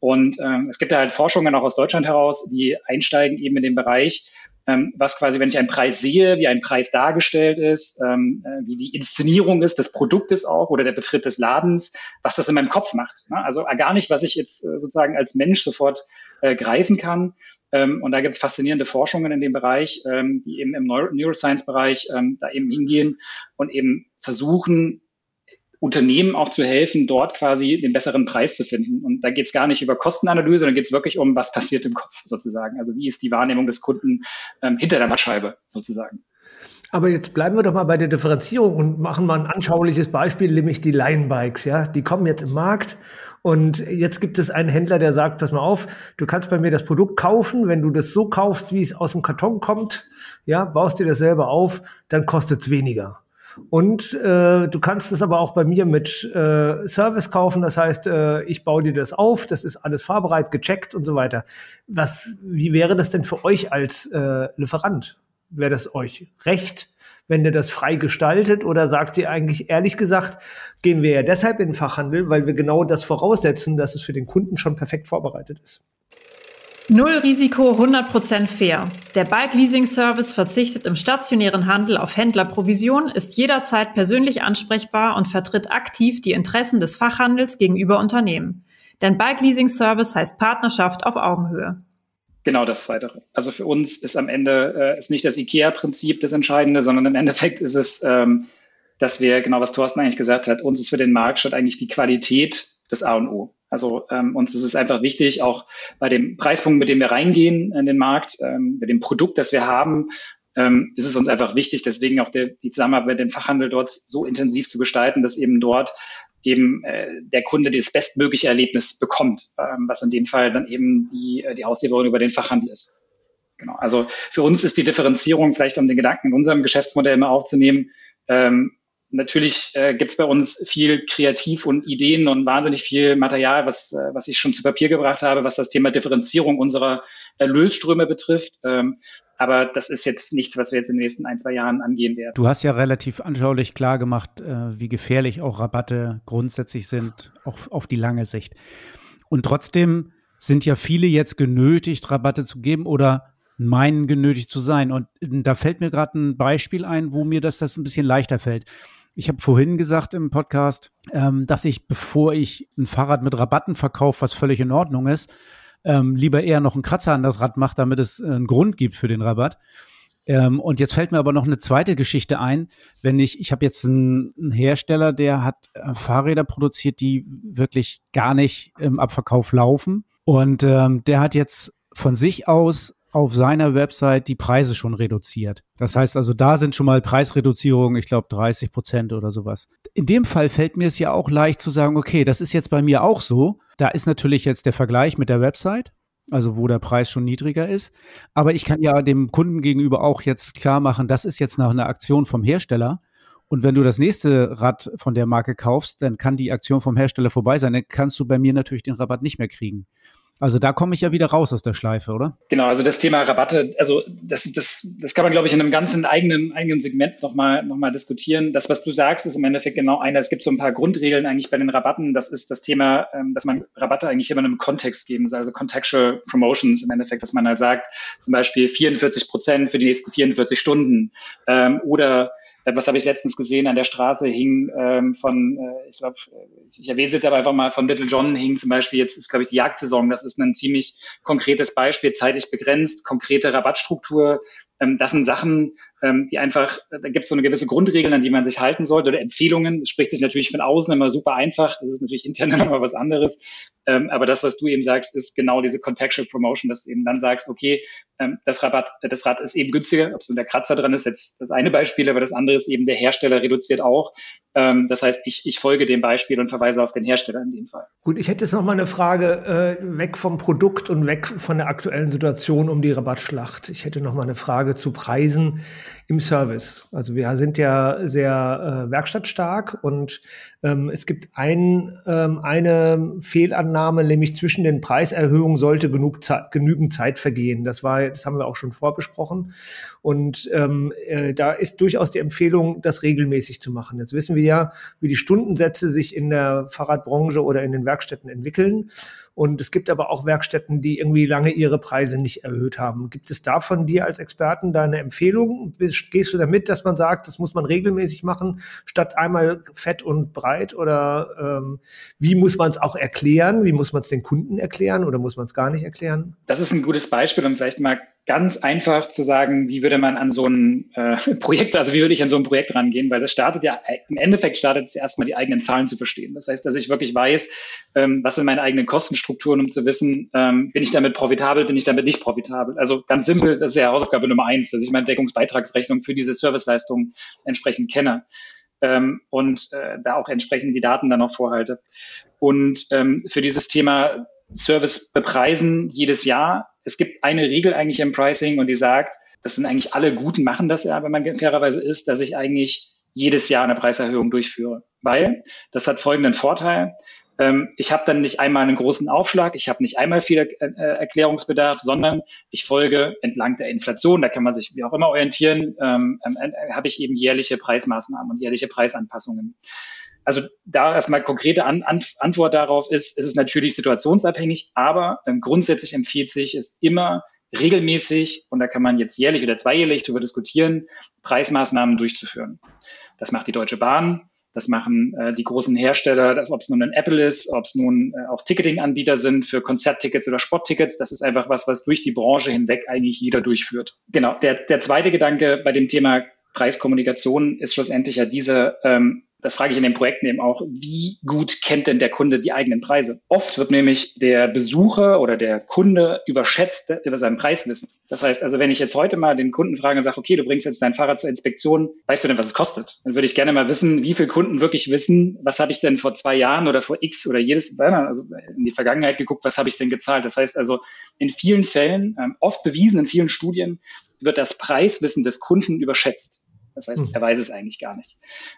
Und ähm, es gibt da halt Forschungen auch aus Deutschland heraus, die einsteigen eben in den Bereich, ähm, was quasi, wenn ich einen Preis sehe, wie ein Preis dargestellt ist, ähm, äh, wie die Inszenierung ist des Produktes auch oder der Betritt des Ladens, was das in meinem Kopf macht. Ne? Also äh, gar nicht, was ich jetzt äh, sozusagen als Mensch sofort äh, greifen kann. Ähm, und da gibt es faszinierende Forschungen in dem Bereich, ähm, die eben im Neuro Neuroscience-Bereich ähm, da eben hingehen und eben versuchen, Unternehmen auch zu helfen, dort quasi den besseren Preis zu finden. Und da geht es gar nicht über Kostenanalyse, sondern geht es wirklich um, was passiert im Kopf sozusagen. Also wie ist die Wahrnehmung des Kunden ähm, hinter der Mattscheibe sozusagen. Aber jetzt bleiben wir doch mal bei der Differenzierung und machen mal ein anschauliches Beispiel, nämlich die Line-Bikes. Ja, die kommen jetzt im Markt und jetzt gibt es einen Händler, der sagt: Pass mal auf, du kannst bei mir das Produkt kaufen. Wenn du das so kaufst, wie es aus dem Karton kommt, ja, baust dir das selber auf, dann kostet es weniger. Und äh, du kannst es aber auch bei mir mit äh, Service kaufen. Das heißt, äh, ich baue dir das auf, das ist alles fahrbereit, gecheckt und so weiter. Was, wie wäre das denn für euch als äh, Lieferant? Wäre das euch recht, wenn ihr das frei gestaltet? Oder sagt ihr eigentlich ehrlich gesagt, gehen wir ja deshalb in den Fachhandel, weil wir genau das voraussetzen, dass es für den Kunden schon perfekt vorbereitet ist? Null Risiko, 100% fair. Der Bike Leasing Service verzichtet im stationären Handel auf Händlerprovision, ist jederzeit persönlich ansprechbar und vertritt aktiv die Interessen des Fachhandels gegenüber Unternehmen. Denn Bike Leasing Service heißt Partnerschaft auf Augenhöhe. Genau das Zweite. Also für uns ist am Ende äh, ist nicht das IKEA-Prinzip das Entscheidende, sondern im Endeffekt ist es, ähm, dass wir, genau was Thorsten eigentlich gesagt hat, uns ist für den Markt statt eigentlich die Qualität das A und O. Also ähm, uns ist es einfach wichtig, auch bei dem Preispunkt, mit dem wir reingehen in den Markt, ähm, mit dem Produkt, das wir haben, ähm, ist es uns einfach wichtig, deswegen auch der, die Zusammenarbeit mit dem Fachhandel dort so intensiv zu gestalten, dass eben dort eben äh, der Kunde das bestmögliche Erlebnis bekommt, ähm, was in dem Fall dann eben die, äh, die Auslieferung über den Fachhandel ist. Genau. Also für uns ist die Differenzierung, vielleicht um den Gedanken in unserem Geschäftsmodell mal aufzunehmen, ähm, Natürlich äh, gibt es bei uns viel Kreativ und Ideen und wahnsinnig viel Material, was, äh, was ich schon zu Papier gebracht habe, was das Thema Differenzierung unserer Erlösströme betrifft. Ähm, aber das ist jetzt nichts, was wir jetzt in den nächsten ein, zwei Jahren angehen werden. Du hast ja relativ anschaulich klar gemacht, äh, wie gefährlich auch Rabatte grundsätzlich sind, auch auf die lange Sicht. Und trotzdem sind ja viele jetzt genötigt, Rabatte zu geben oder meinen genötigt zu sein. Und da fällt mir gerade ein Beispiel ein, wo mir das, das ein bisschen leichter fällt. Ich habe vorhin gesagt im Podcast, ähm, dass ich, bevor ich ein Fahrrad mit Rabatten verkaufe, was völlig in Ordnung ist, ähm, lieber eher noch einen Kratzer an das Rad mache, damit es äh, einen Grund gibt für den Rabatt. Ähm, und jetzt fällt mir aber noch eine zweite Geschichte ein. Wenn ich, ich habe jetzt einen, einen, Hersteller, der hat äh, Fahrräder produziert, die wirklich gar nicht im Abverkauf laufen. Und ähm, der hat jetzt von sich aus auf seiner Website die Preise schon reduziert. Das heißt also, da sind schon mal Preisreduzierungen, ich glaube 30 Prozent oder sowas. In dem Fall fällt mir es ja auch leicht zu sagen, okay, das ist jetzt bei mir auch so. Da ist natürlich jetzt der Vergleich mit der Website, also wo der Preis schon niedriger ist. Aber ich kann ja dem Kunden gegenüber auch jetzt klar machen, das ist jetzt nach einer Aktion vom Hersteller. Und wenn du das nächste Rad von der Marke kaufst, dann kann die Aktion vom Hersteller vorbei sein. Dann kannst du bei mir natürlich den Rabatt nicht mehr kriegen. Also da komme ich ja wieder raus aus der Schleife, oder? Genau, also das Thema Rabatte, also das, das, das kann man, glaube ich, in einem ganzen eigenen, eigenen Segment nochmal noch mal diskutieren. Das, was du sagst, ist im Endeffekt genau einer. Es gibt so ein paar Grundregeln eigentlich bei den Rabatten. Das ist das Thema, ähm, dass man Rabatte eigentlich immer in einem Kontext geben soll, also Contextual Promotions im Endeffekt, dass man halt sagt, zum Beispiel 44 Prozent für die nächsten 44 Stunden ähm, oder was habe ich letztens gesehen an der Straße hing ähm, von, äh, ich glaube, ich erwähne es jetzt aber einfach mal von Little John hing zum Beispiel, jetzt ist glaube ich die Jagdsaison, das ist ein ziemlich konkretes Beispiel, zeitlich begrenzt, konkrete Rabattstruktur, ähm, das sind Sachen, ähm, die einfach, da gibt es so eine gewisse Grundregel, an die man sich halten sollte oder Empfehlungen. Das spricht sich natürlich von außen immer super einfach. Das ist natürlich intern immer was anderes. Ähm, aber das, was du eben sagst, ist genau diese Contextual Promotion, dass du eben dann sagst, okay, ähm, das Rabatt, das Rad ist eben günstiger, ob es so der Kratzer dran ist, jetzt das eine Beispiel, aber das andere ist eben der Hersteller reduziert auch. Ähm, das heißt, ich, ich folge dem Beispiel und verweise auf den Hersteller in dem Fall. Gut, ich hätte jetzt noch mal eine Frage äh, weg vom Produkt und weg von der aktuellen Situation um die Rabattschlacht. Ich hätte noch mal eine Frage zu Preisen im Service. Also wir sind ja sehr äh, werkstattstark und ähm, es gibt ein, ähm, eine Fehlannahme, nämlich zwischen den Preiserhöhungen sollte genug Ze genügend Zeit vergehen. Das war, das haben wir auch schon vorbesprochen. Und ähm, äh, da ist durchaus die Empfehlung, das regelmäßig zu machen. Jetzt wissen wir ja, wie die Stundensätze sich in der Fahrradbranche oder in den Werkstätten entwickeln. Und es gibt aber auch Werkstätten, die irgendwie lange ihre Preise nicht erhöht haben. Gibt es da von dir als Experten deine Empfehlung? Gehst du damit, dass man sagt, das muss man regelmäßig machen, statt einmal fett und breit? Oder ähm, wie muss man es auch erklären? Wie muss man es den Kunden erklären oder muss man es gar nicht erklären? Das ist ein gutes Beispiel, um vielleicht mal ganz einfach zu sagen, wie würde man an so ein äh, Projekt, also wie würde ich an so ein Projekt rangehen, weil das startet ja, im Endeffekt startet es erstmal die eigenen Zahlen zu verstehen. Das heißt, dass ich wirklich weiß, ähm, was sind meine eigenen Kostenstrukturen, um zu wissen, ähm, bin ich damit profitabel, bin ich damit nicht profitabel. Also ganz simpel, das ist ja Hausaufgabe Nummer eins, dass ich meine Deckungsbeitragsrechnung für diese Serviceleistung entsprechend kenne. Ähm, und äh, da auch entsprechend die Daten dann noch vorhalte. Und ähm, für dieses Thema Service bepreisen jedes Jahr es gibt eine Regel eigentlich im Pricing und die sagt, das sind eigentlich alle Guten machen das ja, wenn man fairerweise ist, dass ich eigentlich jedes Jahr eine Preiserhöhung durchführe. Weil das hat folgenden Vorteil. Ähm, ich habe dann nicht einmal einen großen Aufschlag, ich habe nicht einmal viel äh, Erklärungsbedarf, sondern ich folge entlang der Inflation, da kann man sich wie auch immer orientieren, ähm, äh, habe ich eben jährliche Preismaßnahmen und jährliche Preisanpassungen. Also da erstmal konkrete An An Antwort darauf ist, es ist natürlich situationsabhängig, aber ähm, grundsätzlich empfiehlt sich es immer regelmäßig, und da kann man jetzt jährlich oder zweijährlich darüber diskutieren, Preismaßnahmen durchzuführen. Das macht die Deutsche Bahn, das machen äh, die großen Hersteller, ob es nun ein Apple ist, ob es nun äh, auch Ticketing-Anbieter sind für Konzerttickets oder Sporttickets. Das ist einfach was, was durch die Branche hinweg eigentlich jeder durchführt. Genau. Der, der zweite Gedanke bei dem Thema Preiskommunikation ist schlussendlich ja diese, ähm, das frage ich in den Projekten eben auch, wie gut kennt denn der Kunde die eigenen Preise? Oft wird nämlich der Besucher oder der Kunde überschätzt über seinen Preiswissen. Das heißt also, wenn ich jetzt heute mal den Kunden frage und sage, okay, du bringst jetzt dein Fahrrad zur Inspektion, weißt du denn, was es kostet? Dann würde ich gerne mal wissen, wie viele Kunden wirklich wissen, was habe ich denn vor zwei Jahren oder vor X oder jedes, also in die Vergangenheit geguckt, was habe ich denn gezahlt? Das heißt also, in vielen Fällen, ähm, oft bewiesen in vielen Studien, wird das Preiswissen des Kunden überschätzt. Das heißt, hm. er weiß es eigentlich gar nicht.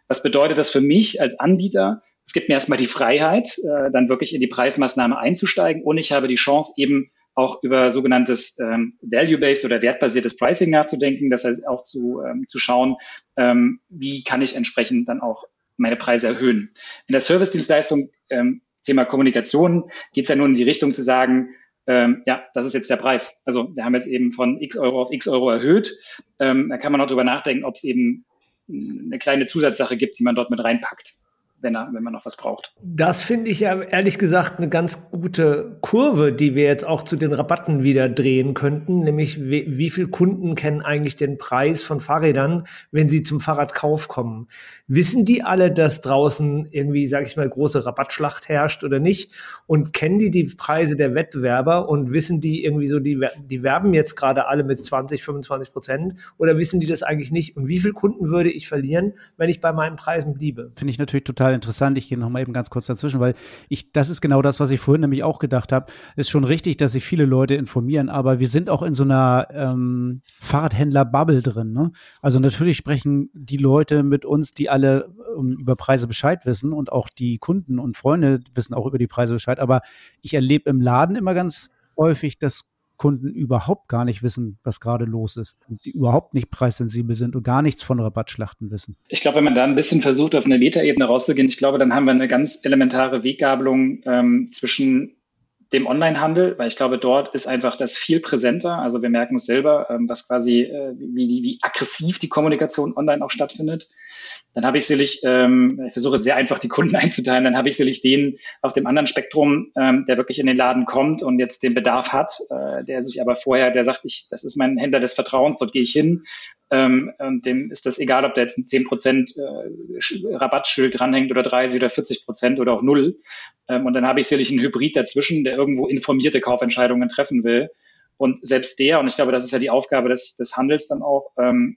Was bedeutet das für mich als Anbieter? Es gibt mir erstmal die Freiheit, äh, dann wirklich in die Preismaßnahme einzusteigen und ich habe die Chance, eben auch über sogenanntes ähm, Value-Based oder wertbasiertes Pricing nachzudenken. Das heißt auch zu, ähm, zu schauen, ähm, wie kann ich entsprechend dann auch meine Preise erhöhen. In der Service-Dienstleistung, ähm, Thema Kommunikation, geht es ja nun in die Richtung zu sagen, ähm, ja, das ist jetzt der Preis. Also wir haben jetzt eben von x Euro auf x Euro erhöht. Ähm, da kann man auch drüber nachdenken, ob es eben eine kleine Zusatzsache gibt, die man dort mit reinpackt wenn, er, wenn man noch was braucht. Das finde ich ja ehrlich gesagt eine ganz gute Kurve, die wir jetzt auch zu den Rabatten wieder drehen könnten, nämlich wie, wie viel Kunden kennen eigentlich den Preis von Fahrrädern, wenn sie zum Fahrradkauf kommen? Wissen die alle, dass draußen irgendwie, sage ich mal, große Rabattschlacht herrscht oder nicht? Und kennen die die Preise der Wettbewerber und wissen die irgendwie so, die, die werben jetzt gerade alle mit 20, 25 Prozent oder wissen die das eigentlich nicht? Und wie viel Kunden würde ich verlieren, wenn ich bei meinen Preisen bliebe? Finde ich natürlich total total interessant. Ich gehe noch mal eben ganz kurz dazwischen, weil ich, das ist genau das, was ich vorhin nämlich auch gedacht habe. Ist schon richtig, dass sich viele Leute informieren, aber wir sind auch in so einer ähm, Fahrradhändler-Bubble drin. Ne? Also natürlich sprechen die Leute mit uns, die alle um, über Preise Bescheid wissen und auch die Kunden und Freunde wissen auch über die Preise Bescheid. Aber ich erlebe im Laden immer ganz häufig, dass Kunden überhaupt gar nicht wissen, was gerade los ist die überhaupt nicht preissensibel sind und gar nichts von Rabattschlachten wissen. Ich glaube, wenn man da ein bisschen versucht, auf eine Metaebene rauszugehen, ich glaube, dann haben wir eine ganz elementare Weggabelung ähm, zwischen dem Onlinehandel, weil ich glaube, dort ist einfach das viel präsenter. Also wir merken es selber, ähm, was quasi, äh, wie, wie aggressiv die Kommunikation online auch stattfindet. Dann habe ich sicherlich, ähm, ich versuche sehr einfach die Kunden einzuteilen, dann habe ich sicherlich den auf dem anderen Spektrum, ähm, der wirklich in den Laden kommt und jetzt den Bedarf hat, äh, der sich aber vorher, der sagt, ich, das ist mein Händler des Vertrauens, dort gehe ich hin. Ähm, und dem ist das egal, ob da jetzt ein 10% äh, Rabattschild dranhängt oder 30 oder 40 Prozent oder auch null. Ähm, und dann habe ich sicherlich einen Hybrid dazwischen, der irgendwo informierte Kaufentscheidungen treffen will. Und selbst der, und ich glaube, das ist ja die Aufgabe des, des Handels dann auch, ähm,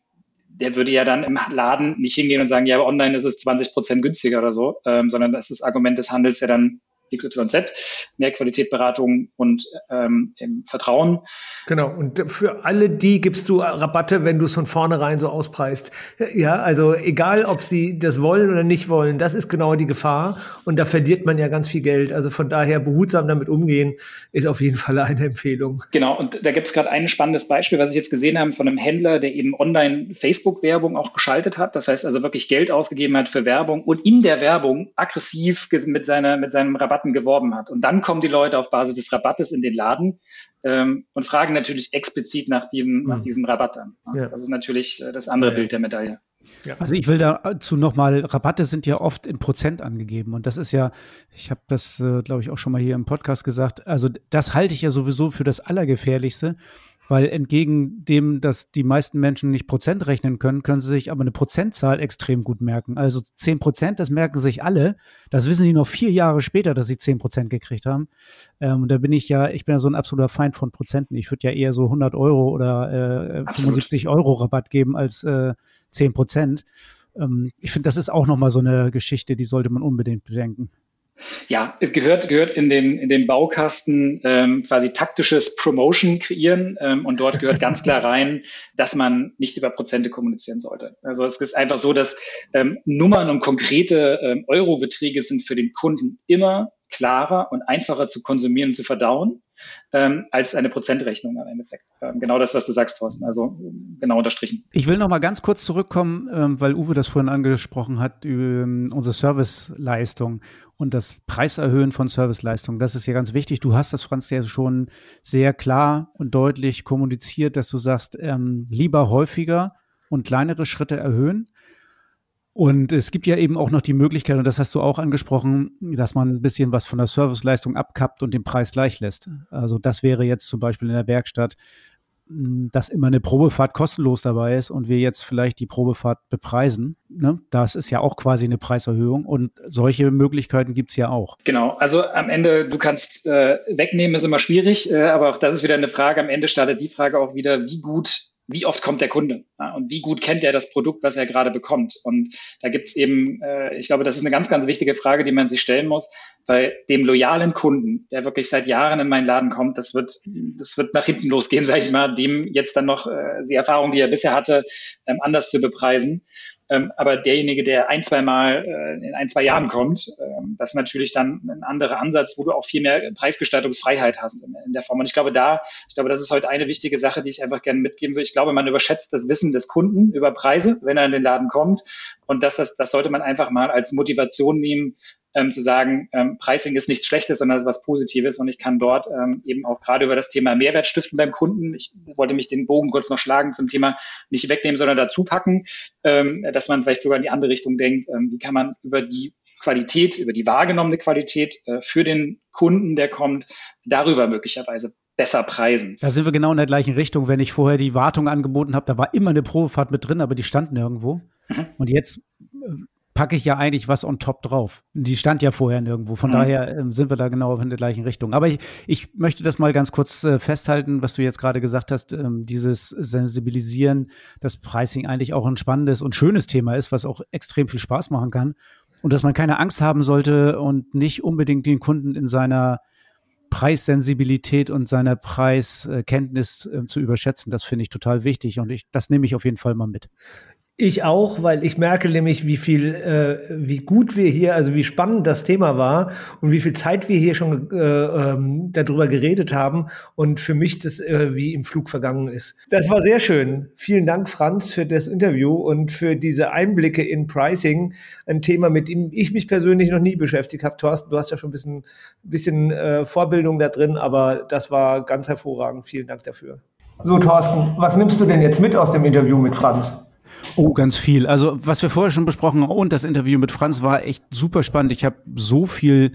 der würde ja dann im Laden nicht hingehen und sagen, ja, aber online ist es 20 Prozent günstiger oder so, ähm, sondern das ist das Argument des Handels ja dann XYZ, mehr Qualität, Beratung und ähm, Vertrauen. Genau, und für alle die gibst du Rabatte, wenn du es von vornherein so auspreist. Ja, also egal, ob sie das wollen oder nicht wollen, das ist genau die Gefahr und da verliert man ja ganz viel Geld. Also von daher behutsam damit umgehen, ist auf jeden Fall eine Empfehlung. Genau, und da gibt es gerade ein spannendes Beispiel, was ich jetzt gesehen habe von einem Händler, der eben online Facebook-Werbung auch geschaltet hat. Das heißt also wirklich Geld ausgegeben hat für Werbung und in der Werbung aggressiv mit, seiner, mit seinem Rabatt Rabatten geworben hat. Und dann kommen die Leute auf Basis des Rabattes in den Laden ähm, und fragen natürlich explizit nach, dem, mhm. nach diesem Rabatt an. Ja. Das ist natürlich äh, das andere ja, Bild der Medaille. Ja. Also ich will dazu nochmal, Rabatte sind ja oft in Prozent angegeben und das ist ja, ich habe das, äh, glaube ich, auch schon mal hier im Podcast gesagt, also das halte ich ja sowieso für das Allergefährlichste, weil entgegen dem, dass die meisten Menschen nicht Prozent rechnen können, können sie sich aber eine Prozentzahl extrem gut merken. Also zehn Prozent, das merken sich alle. Das wissen die noch vier Jahre später, dass sie zehn Prozent gekriegt haben. Ähm, und da bin ich ja, ich bin ja so ein absoluter Feind von Prozenten. Ich würde ja eher so 100 Euro oder äh, 75 Euro Rabatt geben als äh, 10 Prozent. Ähm, ich finde, das ist auch nochmal so eine Geschichte, die sollte man unbedingt bedenken. Ja, es gehört, gehört in den, in den Baukasten ähm, quasi taktisches Promotion kreieren ähm, und dort gehört ganz klar rein, dass man nicht über Prozente kommunizieren sollte. Also es ist einfach so, dass ähm, Nummern und konkrete ähm, Eurobeträge sind für den Kunden immer klarer und einfacher zu konsumieren und zu verdauen. Ähm, als eine Prozentrechnung im Endeffekt. Ähm, genau das, was du sagst, Thorsten. Also genau unterstrichen. Ich will noch mal ganz kurz zurückkommen, ähm, weil Uwe das vorhin angesprochen hat, über ähm, unsere Serviceleistung und das Preiserhöhen von Serviceleistungen. Das ist ja ganz wichtig. Du hast das, Franz, ja schon sehr klar und deutlich kommuniziert, dass du sagst, ähm, lieber häufiger und kleinere Schritte erhöhen. Und es gibt ja eben auch noch die Möglichkeit, und das hast du auch angesprochen, dass man ein bisschen was von der Serviceleistung abkappt und den Preis gleich lässt. Also das wäre jetzt zum Beispiel in der Werkstatt, dass immer eine Probefahrt kostenlos dabei ist und wir jetzt vielleicht die Probefahrt bepreisen. Ne? Das ist ja auch quasi eine Preiserhöhung und solche Möglichkeiten gibt's ja auch. Genau, also am Ende, du kannst äh, wegnehmen, ist immer schwierig, äh, aber auch das ist wieder eine Frage. Am Ende startet die Frage auch wieder, wie gut wie oft kommt der Kunde ja, und wie gut kennt er das Produkt, was er gerade bekommt. Und da gibt's eben, äh, ich glaube, das ist eine ganz, ganz wichtige Frage, die man sich stellen muss, weil dem loyalen Kunden, der wirklich seit Jahren in meinen Laden kommt, das wird, das wird nach hinten losgehen, sage ich mal, dem jetzt dann noch äh, die Erfahrung, die er bisher hatte, ähm, anders zu bepreisen. Ähm, aber derjenige, der ein, zwei Mal äh, in ein, zwei Jahren kommt, ähm, das ist natürlich dann ein anderer Ansatz, wo du auch viel mehr Preisgestaltungsfreiheit hast in, in, der Form. Und ich glaube, da, ich glaube, das ist heute eine wichtige Sache, die ich einfach gerne mitgeben will. Ich glaube, man überschätzt das Wissen des Kunden über Preise, wenn er in den Laden kommt. Und das, das, das sollte man einfach mal als Motivation nehmen, ähm, zu sagen, ähm, Pricing ist nichts Schlechtes, sondern es ist was Positives und ich kann dort ähm, eben auch gerade über das Thema Mehrwert stiften beim Kunden. Ich wollte mich den Bogen kurz noch schlagen zum Thema nicht wegnehmen, sondern dazu packen, ähm, dass man vielleicht sogar in die andere Richtung denkt, ähm, wie kann man über die Qualität, über die wahrgenommene Qualität äh, für den Kunden, der kommt, darüber möglicherweise besser preisen. Da sind wir genau in der gleichen Richtung. Wenn ich vorher die Wartung angeboten habe, da war immer eine Probefahrt mit drin, aber die stand nirgendwo. Mhm. Und jetzt äh, packe ich ja eigentlich was on top drauf. Die stand ja vorher nirgendwo. Von mhm. daher äh, sind wir da genau in der gleichen Richtung. Aber ich, ich möchte das mal ganz kurz äh, festhalten, was du jetzt gerade gesagt hast. Ähm, dieses Sensibilisieren, dass Pricing eigentlich auch ein spannendes und schönes Thema ist, was auch extrem viel Spaß machen kann. Und dass man keine Angst haben sollte und nicht unbedingt den Kunden in seiner Preissensibilität und seiner Preiskenntnis äh, zu überschätzen. Das finde ich total wichtig und ich, das nehme ich auf jeden Fall mal mit. Ich auch, weil ich merke nämlich, wie viel, äh, wie gut wir hier, also wie spannend das Thema war und wie viel Zeit wir hier schon äh, ähm, darüber geredet haben und für mich das äh, wie im Flug vergangen ist. Das war sehr schön. Vielen Dank, Franz, für das Interview und für diese Einblicke in Pricing. Ein Thema, mit dem ich mich persönlich noch nie beschäftigt habe. Thorsten, du hast ja schon ein bisschen, bisschen äh, Vorbildung da drin, aber das war ganz hervorragend. Vielen Dank dafür. So, Thorsten, was nimmst du denn jetzt mit aus dem Interview mit Franz? Oh, ganz viel. Also, was wir vorher schon besprochen haben und das Interview mit Franz war echt super spannend. Ich habe so viel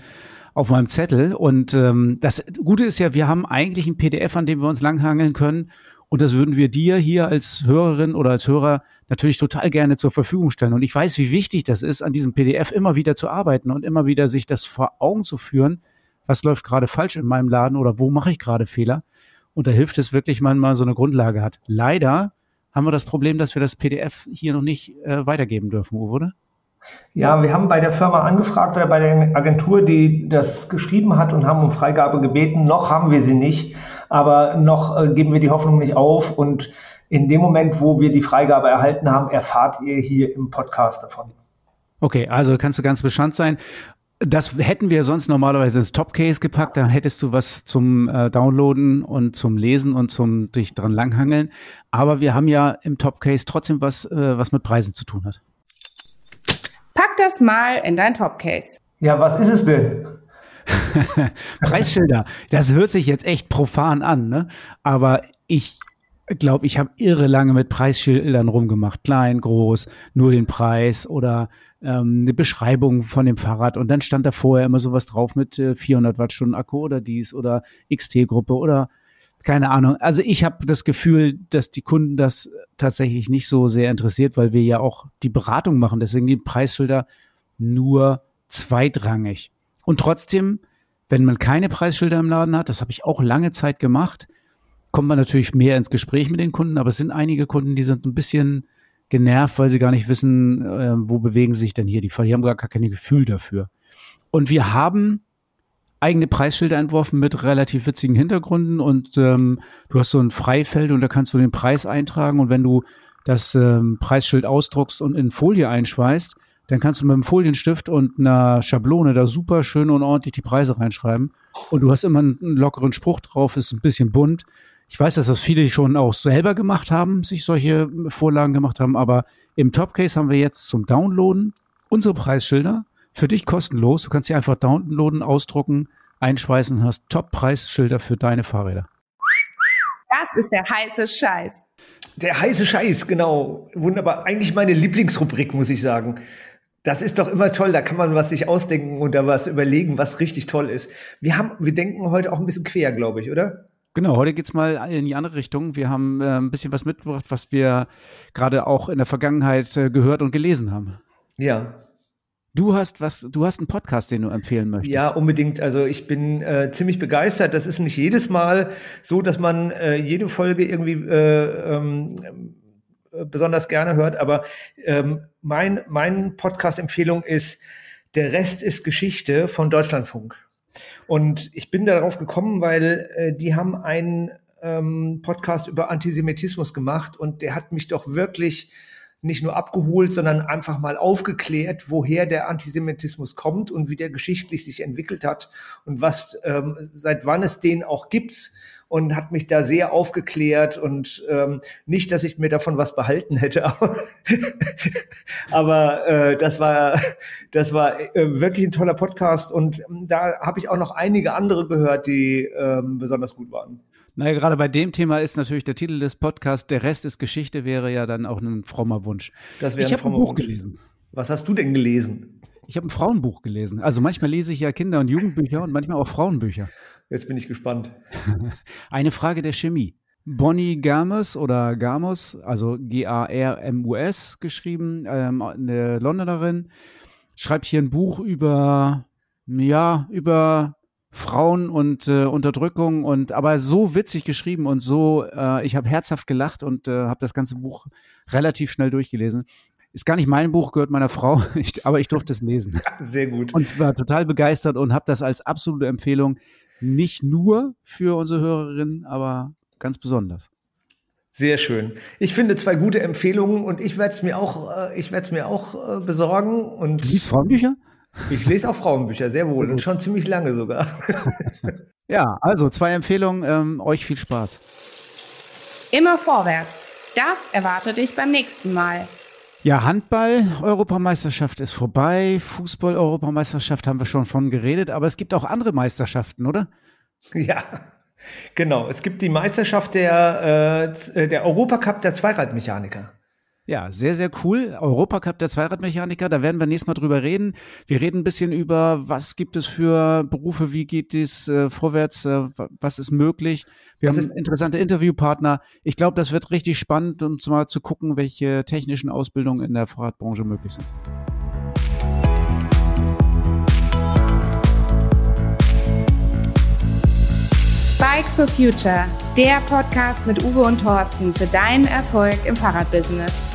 auf meinem Zettel und ähm, das Gute ist ja, wir haben eigentlich ein PDF, an dem wir uns langhangeln können und das würden wir dir hier als Hörerin oder als Hörer natürlich total gerne zur Verfügung stellen. Und ich weiß, wie wichtig das ist, an diesem PDF immer wieder zu arbeiten und immer wieder sich das vor Augen zu führen, was läuft gerade falsch in meinem Laden oder wo mache ich gerade Fehler. Und da hilft es wirklich, man mal so eine Grundlage hat. Leider haben wir das Problem, dass wir das PDF hier noch nicht äh, weitergeben dürfen, Uwe, oder? Ja, wir haben bei der Firma angefragt oder bei der Agentur, die das geschrieben hat und haben um Freigabe gebeten. Noch haben wir sie nicht, aber noch äh, geben wir die Hoffnung nicht auf. Und in dem Moment, wo wir die Freigabe erhalten haben, erfahrt ihr hier im Podcast davon. Okay, also kannst du ganz beschannt sein. Das hätten wir sonst normalerweise ins Topcase gepackt, dann hättest du was zum äh, Downloaden und zum Lesen und zum dich dran langhangeln. Aber wir haben ja im Topcase trotzdem was, äh, was mit Preisen zu tun hat. Pack das mal in dein Topcase. Ja, was ist es denn? Preisschilder. Das hört sich jetzt echt profan an, ne? Aber ich glaube, ich habe irre lange mit Preisschildern rumgemacht. Klein, groß, nur den Preis oder ähm, eine Beschreibung von dem Fahrrad und dann stand da vorher immer sowas drauf mit äh, 400 Wattstunden Akku oder dies oder XT-Gruppe oder keine Ahnung. Also ich habe das Gefühl, dass die Kunden das tatsächlich nicht so sehr interessiert, weil wir ja auch die Beratung machen. Deswegen die Preisschilder nur zweitrangig. Und trotzdem, wenn man keine Preisschilder im Laden hat, das habe ich auch lange Zeit gemacht, kommt man natürlich mehr ins Gespräch mit den Kunden. Aber es sind einige Kunden, die sind ein bisschen genervt, weil sie gar nicht wissen, äh, wo bewegen sich denn hier die Fahrer. Die haben gar, gar keine Gefühl dafür. Und wir haben eigene Preisschilder entworfen mit relativ witzigen Hintergründen und ähm, du hast so ein Freifeld und da kannst du den Preis eintragen und wenn du das ähm, Preisschild ausdruckst und in Folie einschweißt, dann kannst du mit einem Folienstift und einer Schablone da super schön und ordentlich die Preise reinschreiben. Und du hast immer einen lockeren Spruch drauf, ist ein bisschen bunt. Ich weiß, dass das viele schon auch selber gemacht haben, sich solche Vorlagen gemacht haben, aber im Topcase haben wir jetzt zum Downloaden unsere Preisschilder für dich kostenlos. Du kannst sie einfach downloaden, ausdrucken, einschweißen und hast Top-Preisschilder für deine Fahrräder. Das ist der heiße Scheiß. Der heiße Scheiß, genau. Wunderbar. Eigentlich meine Lieblingsrubrik, muss ich sagen. Das ist doch immer toll, da kann man was sich ausdenken und da was überlegen, was richtig toll ist. Wir haben, wir denken heute auch ein bisschen quer, glaube ich, oder? Genau, heute geht's mal in die andere Richtung. Wir haben äh, ein bisschen was mitgebracht, was wir gerade auch in der Vergangenheit äh, gehört und gelesen haben. Ja. Du hast was, du hast einen Podcast, den du empfehlen möchtest. Ja, unbedingt. Also ich bin äh, ziemlich begeistert. Das ist nicht jedes Mal so, dass man äh, jede Folge irgendwie äh, ähm, äh, besonders gerne hört, aber ähm, mein, mein Podcast-Empfehlung ist Der Rest ist Geschichte von Deutschlandfunk. Und ich bin darauf gekommen, weil äh, die haben einen ähm, Podcast über Antisemitismus gemacht und der hat mich doch wirklich nicht nur abgeholt, sondern einfach mal aufgeklärt, woher der Antisemitismus kommt und wie der geschichtlich sich entwickelt hat und was ähm, seit wann es den auch gibt und hat mich da sehr aufgeklärt und ähm, nicht, dass ich mir davon was behalten hätte, aber, aber äh, das war das war äh, wirklich ein toller Podcast und ähm, da habe ich auch noch einige andere gehört, die ähm, besonders gut waren. Naja, gerade bei dem Thema ist natürlich der Titel des Podcasts, der Rest ist Geschichte, wäre ja dann auch ein frommer Wunsch. Das wäre ich habe ein Buch Wunsch. gelesen. Was hast du denn gelesen? Ich habe ein Frauenbuch gelesen. Also manchmal lese ich ja Kinder- und Jugendbücher und manchmal auch Frauenbücher. Jetzt bin ich gespannt. Eine Frage der Chemie. Bonnie Gamus oder Gamus, also G-A-R-M-U-S geschrieben, ähm, eine Londonerin, schreibt hier ein Buch über, ja, über Frauen und äh, Unterdrückung und aber so witzig geschrieben und so, äh, ich habe herzhaft gelacht und äh, habe das ganze Buch relativ schnell durchgelesen. Ist gar nicht mein Buch, gehört meiner Frau, ich, aber ich durfte es lesen. Sehr gut. Und war total begeistert und habe das als absolute Empfehlung nicht nur für unsere Hörerinnen, aber ganz besonders. Sehr schön. Ich finde zwei gute Empfehlungen und ich werde es mir auch, äh, ich werde es mir auch äh, besorgen. Und du liest Frauenbücher? Ich lese auch Frauenbücher, sehr wohl und schon ziemlich lange sogar. ja, also zwei Empfehlungen, ähm, euch viel Spaß. Immer vorwärts. Das erwartet dich beim nächsten Mal. Ja, Handball-Europameisterschaft ist vorbei. Fußball-Europameisterschaft haben wir schon von geredet, aber es gibt auch andere Meisterschaften, oder? Ja, genau. Es gibt die Meisterschaft der, äh, der Europacup der Zweiradmechaniker. Ja, sehr, sehr cool. Europacup der Zweiradmechaniker, da werden wir nächstes Mal drüber reden. Wir reden ein bisschen über, was gibt es für Berufe, wie geht es äh, vorwärts, äh, was ist möglich. Wir das haben interessante Interviewpartner. Ich glaube, das wird richtig spannend, um mal zu gucken, welche technischen Ausbildungen in der Fahrradbranche möglich sind. Bikes for Future, der Podcast mit Uwe und Thorsten für deinen Erfolg im Fahrradbusiness.